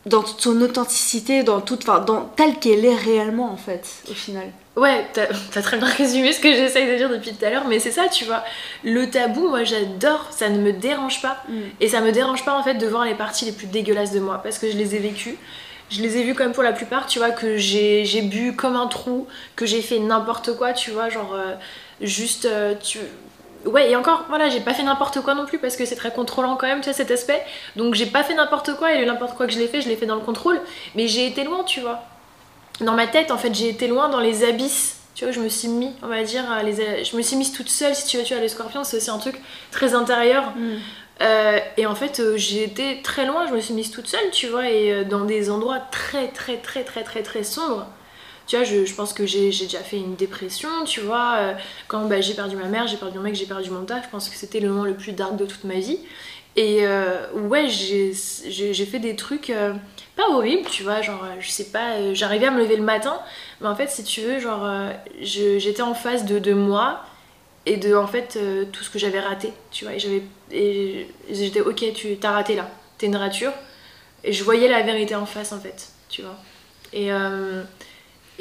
dans toute son authenticité, dans toute, enfin, dans telle qu'elle est réellement en fait, au final. Ouais, t'as très bien résumé ce que j'essaye de dire depuis tout à l'heure, mais c'est ça, tu vois. Le tabou, moi j'adore, ça ne me dérange pas. Mm. Et ça me dérange pas en fait de voir les parties les plus dégueulasses de moi, parce que je les ai vécues. Je les ai vues comme pour la plupart, tu vois, que j'ai bu comme un trou, que j'ai fait n'importe quoi, tu vois, genre euh, juste, euh, tu, ouais, et encore, voilà, j'ai pas fait n'importe quoi non plus parce que c'est très contrôlant quand même, tu vois, cet aspect. Donc j'ai pas fait n'importe quoi et le n'importe quoi que je l'ai fait, je l'ai fait dans le contrôle. Mais j'ai été loin, tu vois. Dans ma tête, en fait, j'ai été loin dans les abysses. Tu vois, je me suis mis, on va dire, les, je me suis mise toute seule, si tu veux, tu vois, les scorpions, c'est aussi un truc très intérieur. Mm. Euh, et en fait, euh, j'ai été très loin, je me suis mise toute seule, tu vois, et euh, dans des endroits très, très, très, très, très, très sombres. Tu vois, je, pense que j'ai déjà fait une dépression, tu vois. Quand bah, j'ai perdu ma mère, j'ai perdu mon mec, j'ai perdu mon taf, je pense que c'était le moment le plus dark de toute ma vie. Et ouais, j'ai fait des trucs pas horribles, tu vois, genre, je sais pas, j'arrivais à me lever le matin, mais en fait, si tu veux, genre, j'étais en face de, de, moi et de, en fait, tout ce que j'avais raté, tu vois, et j'étais, ok, tu t'as raté là, t'es une rature, et je voyais la vérité en face, en fait, tu vois. Et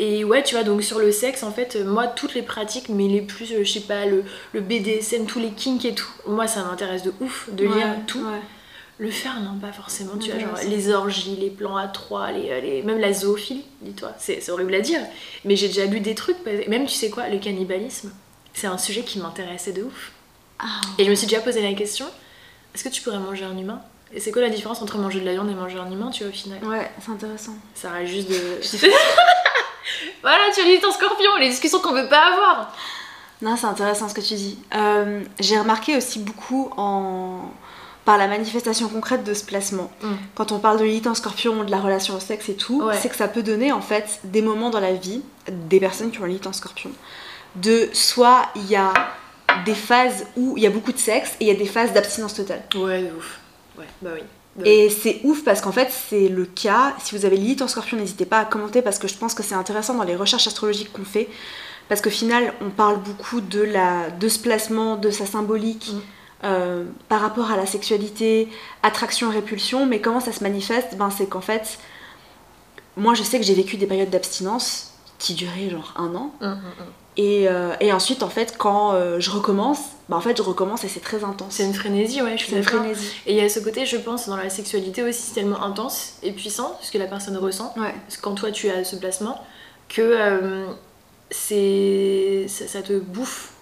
et ouais, tu vois, donc sur le sexe, en fait, moi, toutes les pratiques, mais les plus, euh, je sais pas, le, le BDSM, tous les kinks et tout, moi, ça m'intéresse de ouf de lire tout. Le faire, non, pas forcément, tu vois, genre les orgies, les plans à trois, les, euh, les, même la zoophilie, dis-toi, c'est horrible à dire, mais j'ai déjà lu des trucs, même tu sais quoi, le cannibalisme, c'est un sujet qui m'intéressait de ouf. Ah. Et je me suis déjà posé la question, est-ce que tu pourrais manger un humain? Et c'est quoi la différence entre manger de la viande et manger un humain, tu vois, au final? Ouais, c'est intéressant. Ça reste juste de... Voilà, tu as en scorpion, les discussions qu'on veut pas avoir. Non, c'est intéressant ce que tu dis. Euh, j'ai remarqué aussi beaucoup en par la manifestation concrète de ce placement. Mm. Quand on parle de l'élite en scorpion, de la relation au sexe et tout, c'est que ça peut donner en fait des moments dans la vie des personnes qui ont l'élite en scorpion. De soit il y a des phases où il y a beaucoup de sexe et il y a des phases d'abstinence totale. Ouais, de ouf. Ouais, bah oui. Et c'est ouf parce qu'en fait, c'est le cas. Si vous avez Lilith en scorpion, n'hésitez pas à commenter parce que je pense que c'est intéressant dans les recherches astrologiques qu'on fait. Parce qu'au final, on parle beaucoup de, la, de ce placement, de sa symbolique mm. Euh, par rapport à la sexualité, attraction, répulsion. Mais comment ça se manifeste ben, C'est qu'en fait, moi je sais que j'ai vécu des périodes d'abstinence qui duraient genre un an. Mm, mm, euh, et, ensuite, en fait, quand euh, je recommence, bah en fait, je recommence et c'est très intense. C'est une frénésie, ouais, je suis frénésie. Et il y a ce côté, je pense, dans la sexualité aussi, tellement intense et puissant, ce que la personne ressent, ouais. parce que quand toi tu as ce placement, que euh, c'est ça, te bouffe.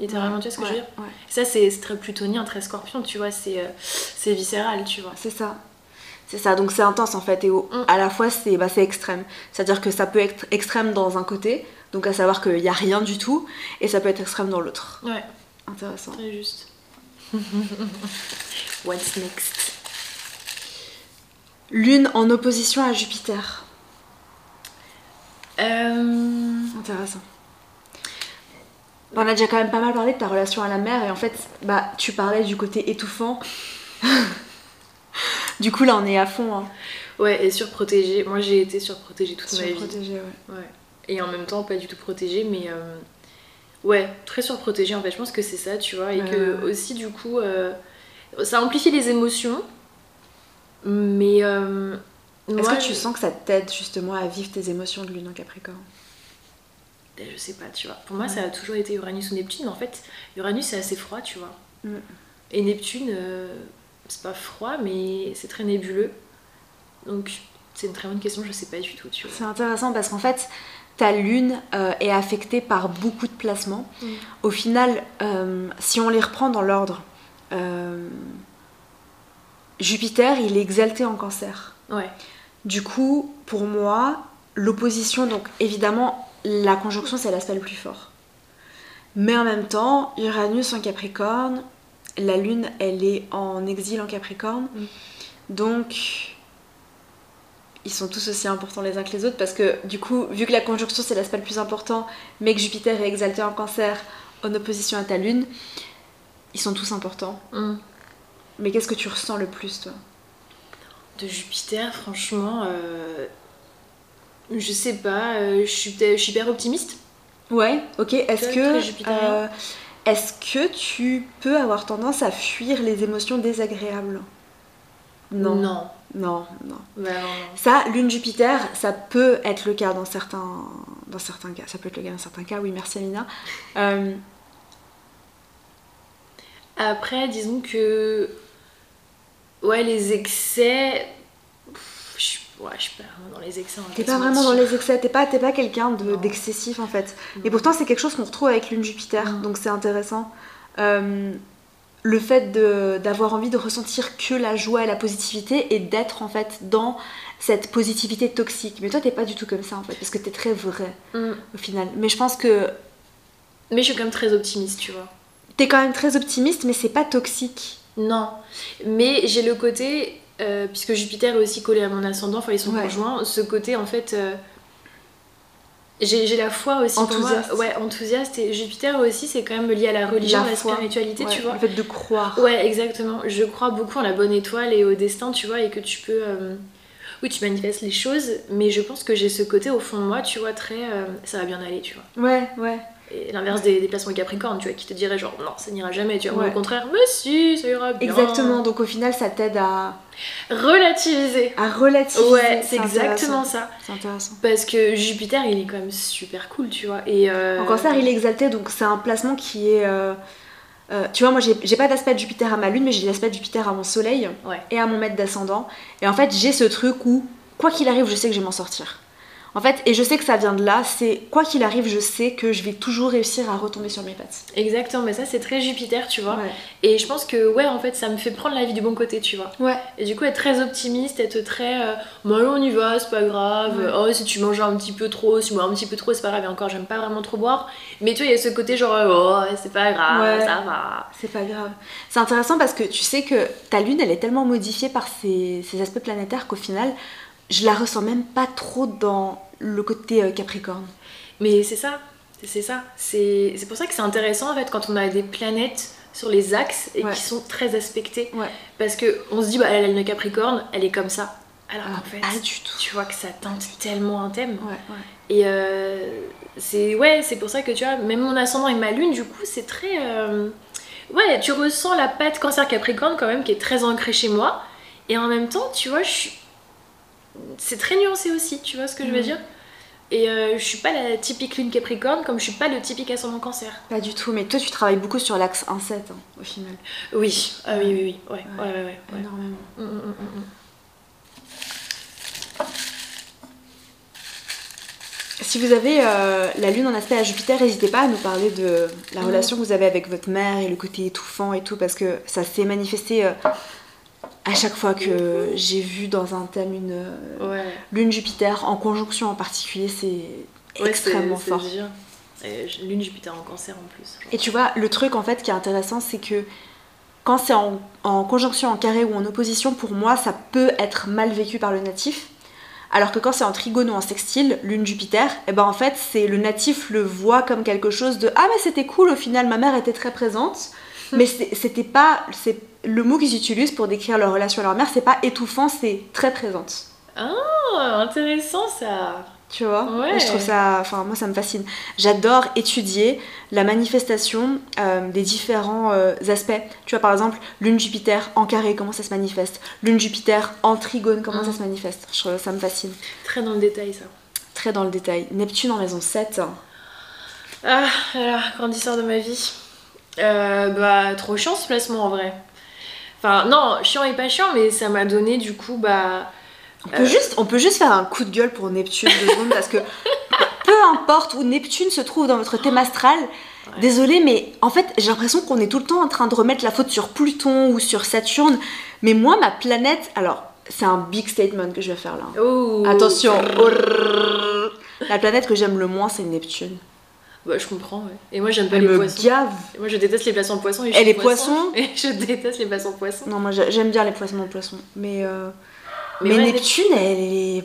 Littéralement, tu vois ce que je veux dire Ça, c'est très plutonien, très scorpion, tu vois, c'est c'est viscéral, tu vois. C'est ça. C'est ça, donc c'est intense en fait, et mm. à la fois c'est bah, extrême. C'est-à-dire que ça peut être extrême dans un côté, donc à savoir qu'il n'y a rien du tout, et ça peut être extrême dans l'autre. Ouais. Intéressant. Très juste. What's next? Lune en opposition à Jupiter. Euh... Intéressant. On a déjà quand même pas mal parlé de ta relation à la mer et en fait, bah, tu parlais du côté étouffant. du coup, là, on est à fond. Hein. Ouais, et surprotégée. Moi, j'ai été surprotégée toute ma vie. Surprotégée, ouais. ouais et en même temps pas du tout protégée, mais euh, ouais, très surprotégée en fait. Je pense que c'est ça, tu vois, et que aussi du coup, euh, ça amplifie les émotions, mais euh, Est-ce que tu sens que ça t'aide justement à vivre tes émotions de lune en Capricorne? Je sais pas, tu vois. Pour moi, ça a toujours été Uranus ou Neptune. En fait, Uranus, c'est assez froid, tu vois. Mm. Et Neptune, euh, c'est pas froid, mais c'est très nébuleux. Donc, c'est une très bonne question, je sais pas du tout, tu vois. C'est intéressant parce qu'en fait, ta lune euh, est affectée par beaucoup de placements. Mm. Au final, euh, si on les reprend dans l'ordre, euh, Jupiter, il est exalté en cancer. Ouais. Du coup, pour moi, l'opposition, donc évidemment, la conjonction, c'est l'aspect le plus fort. Mais en même temps, Uranus en Capricorne, la Lune, elle est en exil en Capricorne. Mm. Donc, ils sont tous aussi importants les uns que les autres parce que, du coup, vu que la conjonction, c'est l'aspect le plus important, mais que Jupiter est exalté en Cancer en opposition à ta Lune, ils sont tous importants. Mm. Mais qu'est-ce que tu ressens le plus, toi? De Jupiter, franchement, euh, je sais pas, euh, je suis je suis hyper optimiste. Ouais, ok. Est-ce que, euh, est-ce que tu peux avoir tendance à fuir les émotions désagréables? Non. Non. Non, non. Bah, non, non. Ça, lune Jupiter, ça peut être le cas dans certains, dans certains cas. Ça peut être le cas dans certains cas, oui, merci Amina. Euh, Après, disons que. Ouais, les excès. Ouais, je suis pas vraiment dans les excès. t'es pas vraiment dans les excès, t'es pas, pas quelqu'un de- d'excessif en fait. Et pourtant, c'est quelque chose qu'on retrouve avec lune Jupiter, Mm. donc c'est intéressant. Euh, le fait d'avoir envie de ressentir que la joie et la positivité et d'être en fait dans cette positivité toxique. Mais toi, t'es pas du tout comme ça en fait, parce que t'es très vrai Mm. au final. Mais je pense que Mais je suis quand même très optimiste, tu vois. t'es quand même très optimiste, mais c'est pas toxique. Non. Mais j'ai le côté. Euh, puisque Jupiter est aussi collé à mon ascendant, enfin ils sont Ouais. conjoints, ce côté en fait. euh, j'ai la foi aussi pour moi. Enthousiaste. Ouais, enthousiaste. Et Jupiter aussi, c'est quand même lié à la religion, La à la foi. spiritualité, Ouais, tu vois. Le fait de croire. Ouais, exactement. Je crois beaucoup en la bonne étoile et au destin, tu vois, et que tu peux. euh, Oui, tu manifestes les choses, mais je pense que j'ai ce côté au fond de moi, tu vois, très. euh, ça va bien aller, tu vois. Ouais, ouais. Et l'inverse des, des placements Capricorne, tu vois, qui te dirait genre, non, ça n'ira jamais, tu vois. Ouais. Au contraire, mais si, ça ira bien. Exactement. Donc au final, ça t'aide à, Relativiser. à relativiser. Ouais, c'est exactement ça. C'est intéressant. Parce que Jupiter, il est quand même super cool, tu vois. Et euh, En cancer, il est exalté, donc c'est un placement qui est. euh, euh, tu vois, moi j'ai j'ai pas d'aspect de Jupiter à ma lune, mais j'ai l'aspect de Jupiter à mon soleil Ouais. et à mon maître d'ascendant. Et en fait, j'ai ce truc où, quoi qu'il arrive, je sais que je vais m'en sortir. En fait, et je sais que ça vient de là, c'est quoi qu'il arrive, je sais que je vais toujours réussir à retomber sur mes pattes. Exactement, mais ça, c'est très Jupiter, tu vois. Ouais. Et je pense que, ouais, en fait, ça me fait prendre la vie du bon côté, tu vois. Ouais. Et du coup, être très optimiste, être très. Euh, bon, allez, on y va, c'est pas grave. Ouais. Oh, si tu manges un petit peu trop, si tu bois un petit peu trop, c'est pas grave. Et encore, j'aime pas vraiment trop boire. Mais tu vois, il y a ce côté genre, oh, c'est pas grave, Ouais. ça va. C'est pas grave. C'est intéressant parce que tu sais que ta lune, elle est tellement modifiée par ces, ces aspects planétaires qu'au final, je la ressens même pas trop dans le côté euh, Capricorne. Mais c'est ça, c'est ça. C'est pour ça que c'est intéressant en fait quand on a des planètes sur les axes et Ouais. qui sont très aspectées. Ouais. Parce que on se dit, bah, elle a une Capricorne, elle est comme ça. Alors Ah, qu'en fait, du tout. tu vois que ça teinte tellement un thème. Ouais. Et euh, c'est ouais, c'est pour ça que tu vois, même mon ascendant et ma lune, du coup, c'est très. euh, ouais, tu ressens la patte cancer capricorne quand même qui est très ancrée chez moi. Et en même temps, tu vois, je suis. C'est très nuancé aussi, tu vois ce que je veux Mhm. dire Et euh, je suis pas la typique lune capricorne comme je suis pas le typique ascendant cancer. Pas du tout, mais toi tu travailles beaucoup sur l'axe 1-7 hein, au final. Oui, ah oui, oui, oui, ouais, Ouais. ouais, ouais. Énormément. Mm, mm, mm, mm. Si vous avez euh, la lune en aspect à Jupiter, n'hésitez pas à nous parler de la relation que vous avez avec votre mère et le côté étouffant et tout, parce que ça s'est manifesté euh, à chaque fois que j'ai vu dans un thème une Ouais. lune Jupiter, en conjonction en particulier, c'est Ouais, extrêmement fort. dur. Lune Jupiter en cancer en plus. Et tu vois, le truc en fait qui est intéressant, c'est que quand c'est en, en conjonction, en carré ou en opposition, pour moi, ça peut être mal vécu par le natif. Alors que quand c'est en trigone ou en sextile, lune Jupiter, et ben en fait, c'est le natif le voit comme quelque chose de ah mais c'était cool au final, ma mère était très présente. Mais c'était pas c'est le mot qu'ils utilisent pour décrire leur relation à leur mère, c'est pas étouffant, c'est très présente. Ah, intéressant ça. Tu vois? Ouais. Je trouve ça. Enfin, moi, ça me fascine. J'adore étudier la manifestation euh, des différents euh, aspects. Tu vois, par exemple, lune Jupiter en carré, comment ça se manifeste? Lune Jupiter en trigone, comment ça se manifeste? Je trouve ça me fascine. Très dans le détail, ça. Très dans le détail. Neptune en maison 7. Ah, alors, grandisseur de ma vie. Euh, bah, trop chiant ce placement en vrai. Enfin, non, chiant et pas chiant, mais ça m'a donné du coup, bah. On peut, juste, on peut juste faire un coup de gueule pour Neptune deux secondes parce que peu importe où Neptune se trouve dans votre thème astral, désolé, mais en fait j'ai l'impression qu'on est tout le temps en train de remettre la faute sur Pluton ou sur Saturne. Mais moi, ma planète, alors c'est un big statement que je vais faire là. Oh Attention, la planète que j'aime le moins c'est Neptune. Bah, je comprends, ouais. Et moi, j'aime pas Elle les me poissons. gave. Et Moi, je déteste les poissons poissons. Et je Et suis les poisson. poissons Et je déteste les poissons poissons. Non, moi j'ai- j'aime bien les poissons en poisson, mais euh, Mais mais, ouais, Neptune, elle est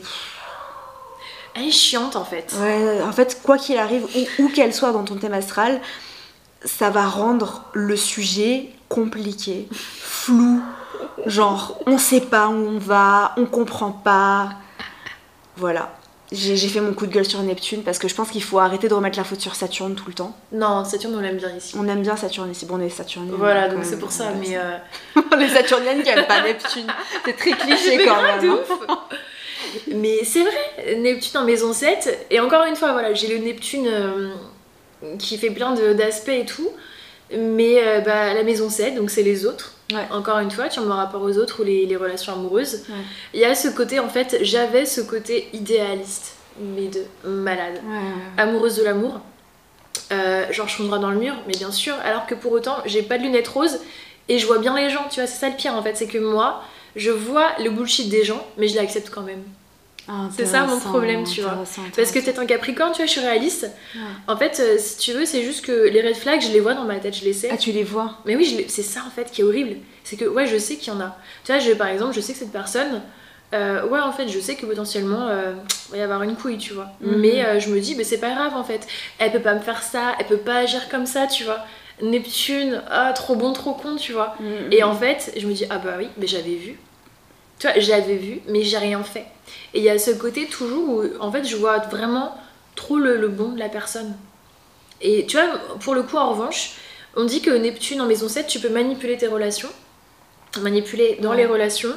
Elle est chiante en fait. Ouais, en fait, quoi qu'il arrive, où, où qu'elle soit dans ton thème astral, ça va rendre le sujet compliqué, flou, genre on sait pas où on va, on comprend pas. Voilà. J'ai fait mon coup de gueule sur Neptune parce que je pense qu'il faut arrêter de remettre la faute sur Saturne tout le temps. Non, Saturne, on l'aime bien ici. On aime bien Saturne ici, bon on est Saturniens. Voilà, quand donc c'est pour ça, mais. euh, les Saturniennes qui aiment pas Neptune. C'est très cliché quand même. de hein. ouf. Mais c'est vrai, Neptune en maison 7, et encore une fois, voilà, j'ai le Neptune euh, qui fait plein d'aspects et tout, mais euh, bah, la maison 7, donc c'est les autres. Ouais. Encore une fois, tu vois, mon rapport aux autres ou les, les relations amoureuses. Ouais. Il y a ce côté, en fait, j'avais ce côté idéaliste, mais de malade. Ouais, amoureuse de l'amour. Euh, genre je fonds droit dans le mur, mais bien sûr, alors que pour autant j'ai pas de lunettes roses et je vois bien les gens, tu vois, c'est ça le pire en fait, c'est que moi je vois le bullshit des gens, mais je l'accepte quand même. Ah, C'est ça mon problème, tu vois. intéressant, Parce que t'es un capricorne, tu vois, je suis réaliste. Ouais. En fait, euh, si tu veux, c'est juste que les red flags, je les vois dans ma tête, je les sais. Ah, tu les vois Mais oui, les- c'est ça en fait qui est horrible. C'est que, ouais, je sais qu'il y en a. Tu vois, je, par exemple, je sais que cette personne, euh, ouais, en fait, je sais que potentiellement, euh, il va y avoir une couille, tu vois. Mhm. Mais je me dis, mais c'est pas grave en fait. Elle peut pas me faire ça, elle peut pas agir comme ça, tu vois. Neptune, ah, trop bon, trop con, tu vois. Et en fait, je me dis, ah bah oui, mais j'avais vu. Tu vois, j'avais vu, mais j'ai rien fait. Et il y a ce côté toujours où, en fait, je vois vraiment trop le, le bon de la personne. Et tu vois, pour le coup, en revanche, on dit que Neptune en maison 7, tu peux manipuler tes relations, manipuler dans Ouais. les relations.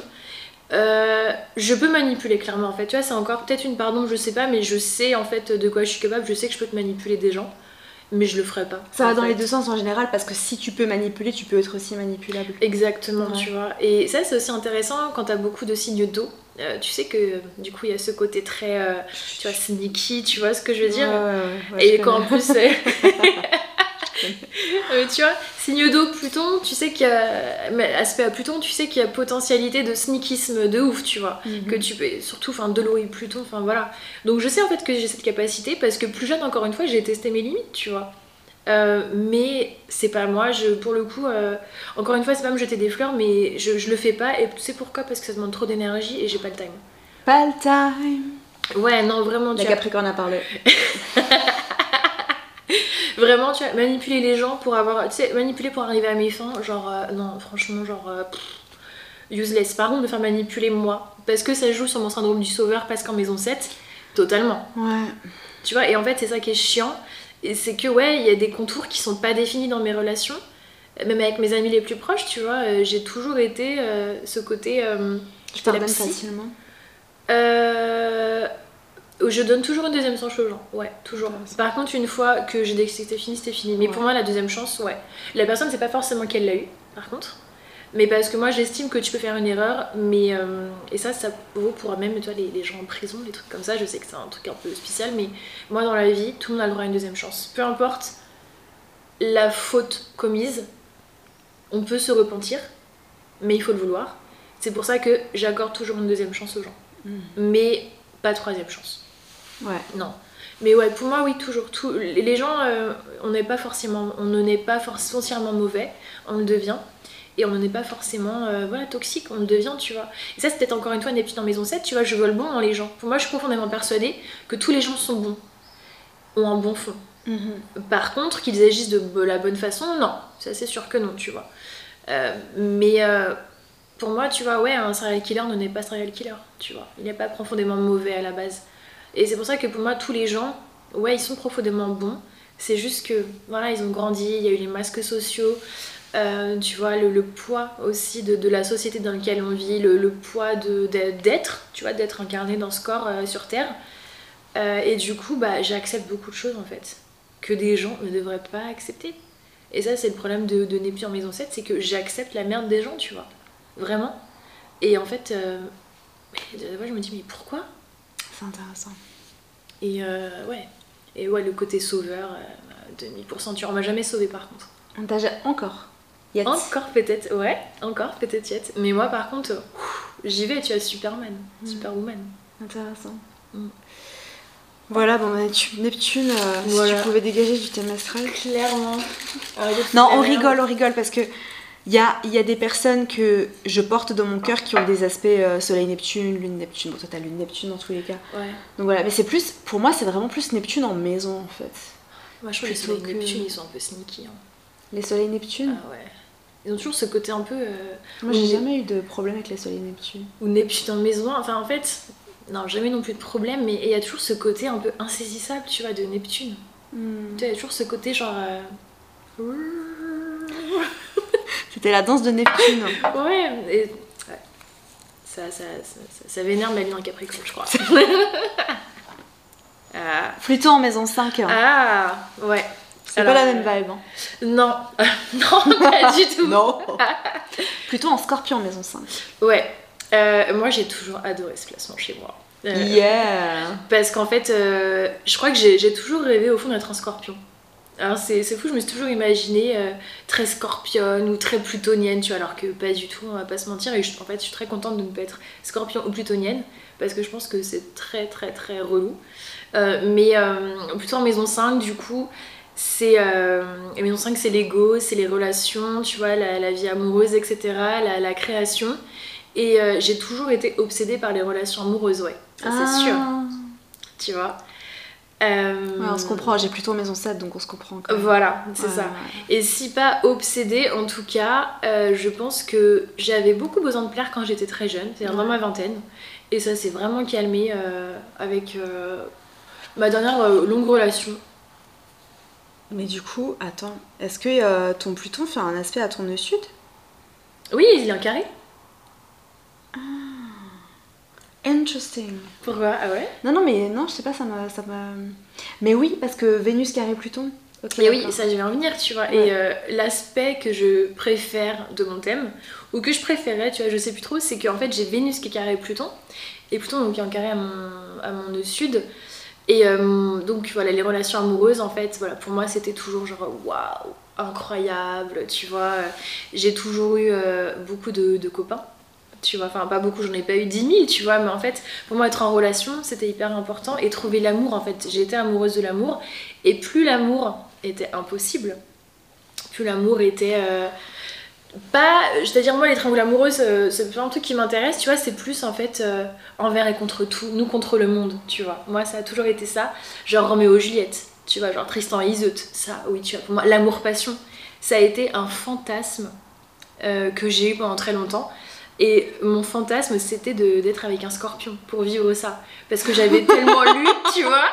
Euh, je peux manipuler clairement en fait, tu vois, c'est encore peut-être une pardon, je sais pas, mais je sais en fait de quoi je suis capable, je sais que je peux te manipuler des gens, mais je le ferai pas. Ça va dans les deux sens en général parce que si tu peux manipuler, tu peux être aussi manipulable. Exactement, Ouais. tu vois. Et ça, c'est aussi intéressant quand t'as beaucoup de signes d'eau. Euh, tu sais que du coup, il y a ce côté très, euh, tu vois, sneaky, tu vois ce que je veux dire Ouais, ouais, Et je quand en connais. plus. euh, euh, tu vois, signe d'eau Pluton, tu sais qu'il y a. mais Aspect à Pluton, tu sais qu'il y a potentialité de sneakisme de ouf, tu vois. Mhm. Que tu peux. Surtout, enfin, de l'eau et Pluton, enfin voilà. Donc je sais en fait que j'ai cette capacité parce que plus jeune, encore une fois, j'ai testé mes limites, tu vois. Euh, mais c'est pas moi, je, pour le coup, euh, encore une fois, c'est pas me jeter des fleurs, mais je, je le fais pas. Et tu sais pourquoi? Parce que ça demande trop d'énergie et j'ai pas le time. Pas le time. Ouais, non, vraiment, La. Capricorne a parlé. Vraiment, tu vois, manipuler les gens pour avoir. Tu sais, manipuler pour arriver à mes fins, genre. euh, non, franchement, genre. euh, pff, useless. Par contre, me faire manipuler moi. Parce que ça joue sur mon syndrome du sauveur, parce qu'en maison 7, totalement. Ouais. Tu vois, et en fait, c'est ça qui est chiant. Et c'est que, ouais, il y a des contours qui sont pas définis dans mes relations. Même avec mes amis les plus proches, tu vois, euh, j'ai toujours été euh, ce côté. pardonnes psy. facilement. Euh, je donne toujours une deuxième chance aux gens, ouais, toujours. Par contre, une fois que j'ai dit que c'était fini, c'était fini. Mais pour moi, la deuxième chance, ouais. La personne, c'est pas forcément qu'elle l'a eu, par contre. Mais parce que moi, j'estime que tu peux faire une erreur, mais. euh, et ça, ça vaut pour même, toi, les, les gens en prison, les trucs comme ça. Je sais que c'est un truc un peu spécial, mais moi, dans la vie, tout le monde a le droit à une deuxième chance. Peu importe la faute commise, on peut se repentir, mais il faut le vouloir. C'est pour ça que j'accorde toujours une deuxième chance aux gens Mhm. mais pas troisième chance. Ouais. Non. Mais ouais, pour moi, oui, toujours. Tout, les gens, euh, on n'est pas forcément, on ne n'est pas foncièrement mauvais, on le devient. Et on n'est pas forcément euh, voilà, toxique, on le devient, tu vois. Et ça, c'est peut-être encore une fois Neptune en maison 7, tu vois, je vois le bon dans les gens. Pour moi, je suis profondément persuadée que tous les gens sont bons, ont un bon fond. Mhm. Par contre, qu'ils agissent de la bonne façon, non. Ça, c'est sûr que non, tu vois. Euh, mais pour moi, tu vois, ouais, un serial killer ne n'est pas serial killer, tu vois. Il n'est pas profondément mauvais à la base. Et c'est pour ça que pour moi, tous les gens, ouais, ils sont profondément bons. C'est juste que, voilà, ils ont grandi, il y a eu les masques sociaux, euh, tu vois, le, poids aussi de, de, la société dans laquelle on vit, le, poids d'être, tu vois, d'être incarné dans ce corps euh, sur Terre. Euh, et du coup, bah, j'accepte beaucoup de choses en fait, que des gens ne devraient pas accepter. Et ça, c'est le problème de, de Neptune en maison 7, c'est que j'accepte la merde des gens, tu vois. Vraiment. Et en fait, moi je me dis, mais pourquoi? C'est intéressant. Et ouais. Et ouais, le côté sauveur, 2000%, tu m'as jamais sauvé par contre. On t'a encore Encore peut-être, ouais, encore peut-être yet. Mais moi par contre, j'y vais, tu as Superman, mm. Superwoman. Intéressant. Mm. Voilà, bon, bah, Neptune, euh, si tu pouvais dégager du thème astral. Clairement. Ah, non, on rigole, on rigole parce que il y a, y a, des personnes que je porte dans mon cœur qui ont des aspects euh, Soleil-Neptune, Lune-Neptune. Bon, toi, t'as Lune-Neptune dans tous les cas. Ouais. Donc voilà, mais c'est plus, pour moi, c'est vraiment plus Neptune en maison en fait. Moi, je trouve que les Soleil-Neptune, ils sont un peu sneaky. Hein. Les soleils Neptune Ah ouais. Ils ont toujours ce côté un peu. Euh, Moi, j'ai jamais eu de problème avec les soleils Neptune. Ou Neptune en maison. Enfin, en fait, non, jamais non plus de problème, mais il y a toujours ce côté un peu insaisissable, tu vois, de Neptune. Hmm. Tu vois, il y a toujours ce côté genre. Euh, C'était la danse de Neptune. ouais, et. Ça, ça, ça, ça, vénère ma vie en Capricorne, je crois. ah. Plutôt en maison 5. Hein. Ah, ouais. C'est pas la même vibe. Hein. Non, non, pas du tout. non. Plutôt en scorpion maison 5. Ouais. Euh, moi, j'ai toujours adoré ce placement chez moi. Euh, yeah Parce qu'en fait, euh, je crois que j'ai toujours rêvé au fond d'être un scorpion. Alors c'est fou, je me suis toujours imaginée très scorpionne ou très plutonienne, tu vois, alors que pas du tout, on va pas se mentir. Et en fait, je suis très contente de ne pas être scorpion ou plutonienne, parce que je pense que c'est très très très relou. mais plutôt en maison 5, du coup, c'est euh, maison 5 c'est l'ego c'est les relations tu vois la, vie amoureuse etc la, la création et euh, j'ai toujours été obsédée par les relations amoureuses ouais ça c'est ah. sûr tu vois? Euh, on se comprend j'ai plutôt maison 7 donc on se comprend voilà c'est ça. et si pas obsédée en tout cas euh, je pense que j'avais beaucoup besoin de plaire quand j'étais très jeune c'est-à-dire dans ma vingtaine. Et ça s'est vraiment calmé avec ma dernière longue relation. Mais du coup, attends, est-ce que euh, ton Pluton fait un aspect à ton nœud sud? Oui, il est en carré. Ah, interesting. Pourquoi? Ah ouais? Non, non, mais non, je sais pas, ça m'a. Mais oui, parce que Vénus carré Pluton. mais oui, ça je vais en venir, tu vois. Et euh, l'aspect que je préfère de mon thème, ou que je préférais, tu vois, je sais plus trop, c'est qu'en fait j'ai Vénus qui est carré Pluton, et Pluton donc qui est en carré à mon, à mon nœud sud. Et euh, donc voilà, les relations amoureuses, en fait, voilà, pour moi c'était toujours genre waouh, incroyable, tu vois. J'ai toujours eu euh, beaucoup de, copains, tu vois, enfin pas beaucoup, j'en ai pas eu 10 000, tu vois, mais en fait, pour moi être en relation c'était hyper important et trouver l'amour, en fait, été amoureuse de l'amour et plus l'amour était impossible, plus l'amour était. Euh, pas je à dire moi les triangles amoureux c'est pas un truc qui m'intéresse tu vois c'est plus en fait euh, envers et contre tout nous contre le monde tu vois moi ça a toujours été ça genre Roméo Juliette tu vois genre Tristan et Iseut ça oui tu vois pour moi l'amour passion ça a été un fantasme euh, que j'ai eu pendant très longtemps et mon fantasme, c'était d'être avec un scorpion pour vivre ça. Parce que j'avais tellement lu, tu vois,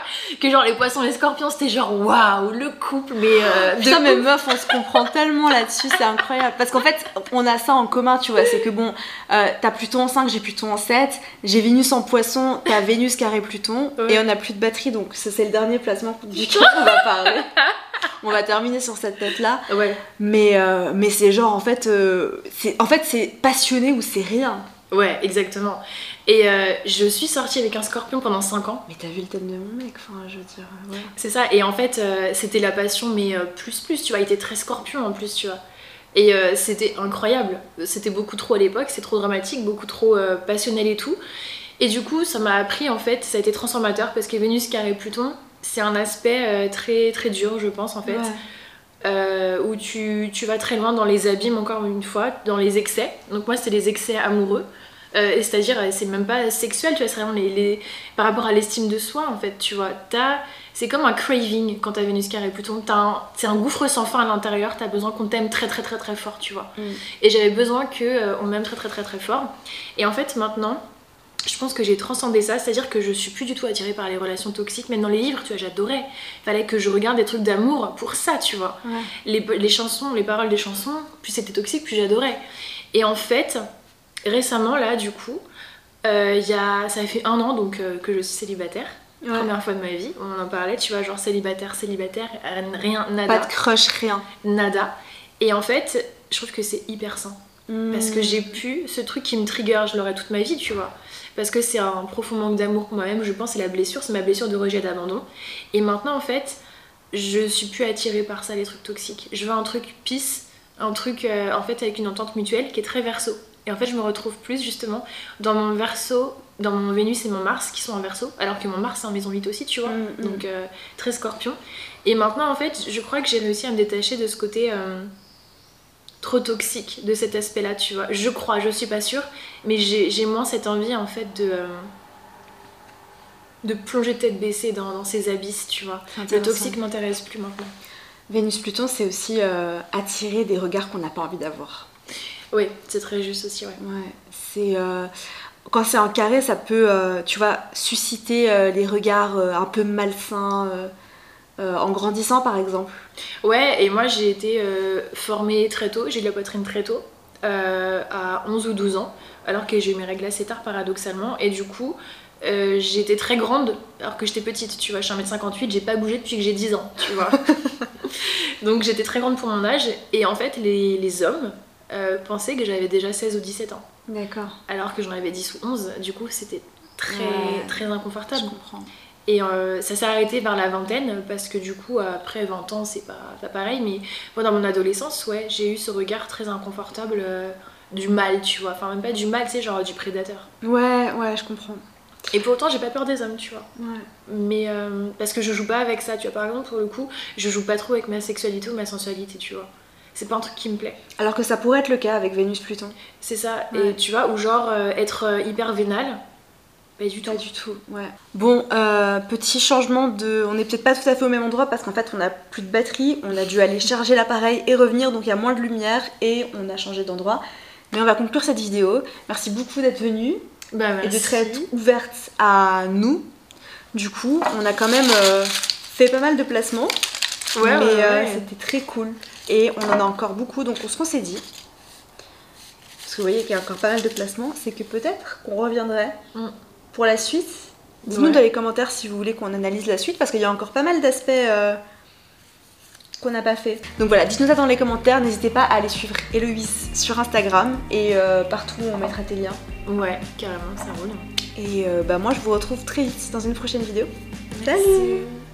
que genre les poissons et les scorpions, c'était genre waouh, le couple, mais. Euh, Putain, mais meuf, on se comprend tellement là-dessus, c'est incroyable. Parce qu'en fait, on a ça en commun, tu vois, c'est que bon, euh, t'as Pluton en 5, j'ai Pluton en 7, j'ai Vénus en poisson, t'as Vénus carré Pluton, et on a plus de batterie, donc c'est le dernier placement duquel on va parler. on va terminer sur cette tête là. Ouais. Mais, euh, mais c'est genre en fait, euh, c'est en fait c'est passionné ou c'est rien. Ouais, exactement. Et euh, je suis sortie avec un scorpion pendant 5 ans. Mais t'as vu le thème de mon mec, enfin je veux dire. Ouais. C'est ça, et en fait c'était la passion, mais plus plus, tu vois, il était très scorpion en plus, tu vois. Et c'était incroyable. C'était beaucoup trop à l'époque, c'est trop dramatique, beaucoup trop passionnel et tout. Et du coup, ça m'a appris en fait, ça a été transformateur parce que Vénus carré Pluton, c'est un aspect euh, très très dur, je pense, en fait. Euh, où tu, tu, vas très loin dans les abîmes, encore une fois, dans les excès. Donc, moi, c'est les excès amoureux. Euh, c'est-à-dire, c'est même pas sexuel, tu vois, c'est vraiment les, par rapport à l'estime de soi, en fait, tu vois. C'est comme un craving quand t'as Vénus carré Pluton. C'est un gouffre sans fin à l'intérieur, t'as besoin qu'on t'aime très très très très fort, tu vois. Mm. Et j'avais besoin qu'on on m'aime très très très très fort. Et en fait, maintenant, je pense que j'ai transcendé ça, c'est-à-dire que je suis plus du tout attirée par les relations toxiques. Même dans les livres, tu vois, j'adorais. Fallait que je regarde des trucs d'amour pour ça, tu vois. Les, les, chansons, les paroles des chansons, plus c'était toxique, plus j'adorais. Et en fait, récemment, là, du coup, euh, y a, ça fait un an donc euh, que je suis célibataire. Première fois de ma vie, on en parlait, tu vois, genre célibataire, célibataire, rien, nada. Pas de crush, rien. Nada. Et en fait, je trouve que c'est hyper sain. Parce que hmm. j'ai pu, ce truc qui me trigger, je l'aurai toute ma vie, tu vois. Parce que c'est un profond manque d'amour pour moi-même, je pense, c'est la blessure, c'est ma blessure de rejet d'abandon. Et maintenant, en fait, je suis plus attirée par ça, les trucs toxiques. Je veux un truc peace, un truc, euh, en fait, avec une entente mutuelle qui est très verso. Et en fait, je me retrouve plus justement dans mon verso, dans mon Vénus et mon Mars qui sont en verso, alors que mon Mars c'est en maison 8 aussi, tu vois. Hmm, hmm. Donc, euh, très scorpion. Et maintenant, en fait, je crois que j'ai réussi à me détacher de ce côté. Euh, trop toxique de cet aspect-là, tu vois. Je crois, je suis pas sûre, mais j'ai moins cette envie en fait de euh, de plonger tête baissée dans, ces abysses, tu vois. Le toxique m'intéresse plus maintenant. Vénus-Pluton, c'est aussi euh, attirer des regards qu'on n'a pas envie d'avoir. Oui, c'est très juste aussi, ouais. ouais c'est euh, quand c'est en carré, ça peut, tu vois, susciter les regards un peu malsains euh, en grandissant par exemple Ouais, et moi j'ai été euh, formée très tôt, j'ai de la poitrine très tôt, euh, à 11 ou 12 ans, alors que j'ai eu mes règles assez tard paradoxalement, et du coup j'étais très grande alors que j'étais petite, tu vois, je suis 1m58, j'ai pas bougé depuis que j'ai 10 ans, tu vois. Donc j'étais très grande pour mon âge, et en fait les, hommes pensaient que j'avais déjà 16 ou 17 ans. D'accord. Alors que j'en avais 10 ou 11, du coup c'était très, très inconfortable. Je comprends. Et euh, ça s'est arrêté vers la vingtaine parce que du coup, après 20 ans, c'est pas, pas pareil. Mais moi, dans mon adolescence, ouais, j'ai eu ce regard très inconfortable euh, du mal, tu vois. Enfin, même pas du mal, tu sais, genre du prédateur. Ouais, ouais, je comprends. Et pourtant, j'ai pas peur des hommes, tu vois. Ouais. Mais euh, parce que je joue pas avec ça, tu vois. Par exemple, pour le coup, je joue pas trop avec ma sexualité ou ma sensualité, tu vois. C'est pas un truc qui me plaît. Alors que ça pourrait être le cas avec Vénus-Pluton. C'est ça. Et tu vois, ou genre être hyper vénal pas du tout. du tout, ouais. Bon, euh, petit changement de. On n'est peut-être pas tout à fait au même endroit parce qu'en fait, on a plus de batterie, on a dû aller charger l'appareil et revenir, donc il y a moins de lumière et on a changé d'endroit. Mais on va conclure cette vidéo. Merci beaucoup d'être venu bah, et de être ouverte à nous. Du coup, on a quand même euh, fait pas mal de placements. Ouais, mais euh, c'était très cool. Et on en a encore beaucoup, donc ce qu'on s'est dit, parce que vous voyez qu'il y a encore pas mal de placements, c'est que peut-être qu'on reviendrait. Mm pour la suite. Dites-nous dans les commentaires si vous voulez qu'on analyse la suite parce qu'il y a encore pas mal d'aspects euh, qu'on n'a pas fait. Donc voilà, dites-nous ça dans les commentaires. N'hésitez pas à aller suivre Héloïse sur Instagram et euh, partout où on mettra tes liens. Ouais, carrément, ça roule. Et euh, bah moi je vous retrouve très vite dans une prochaine vidéo. Salut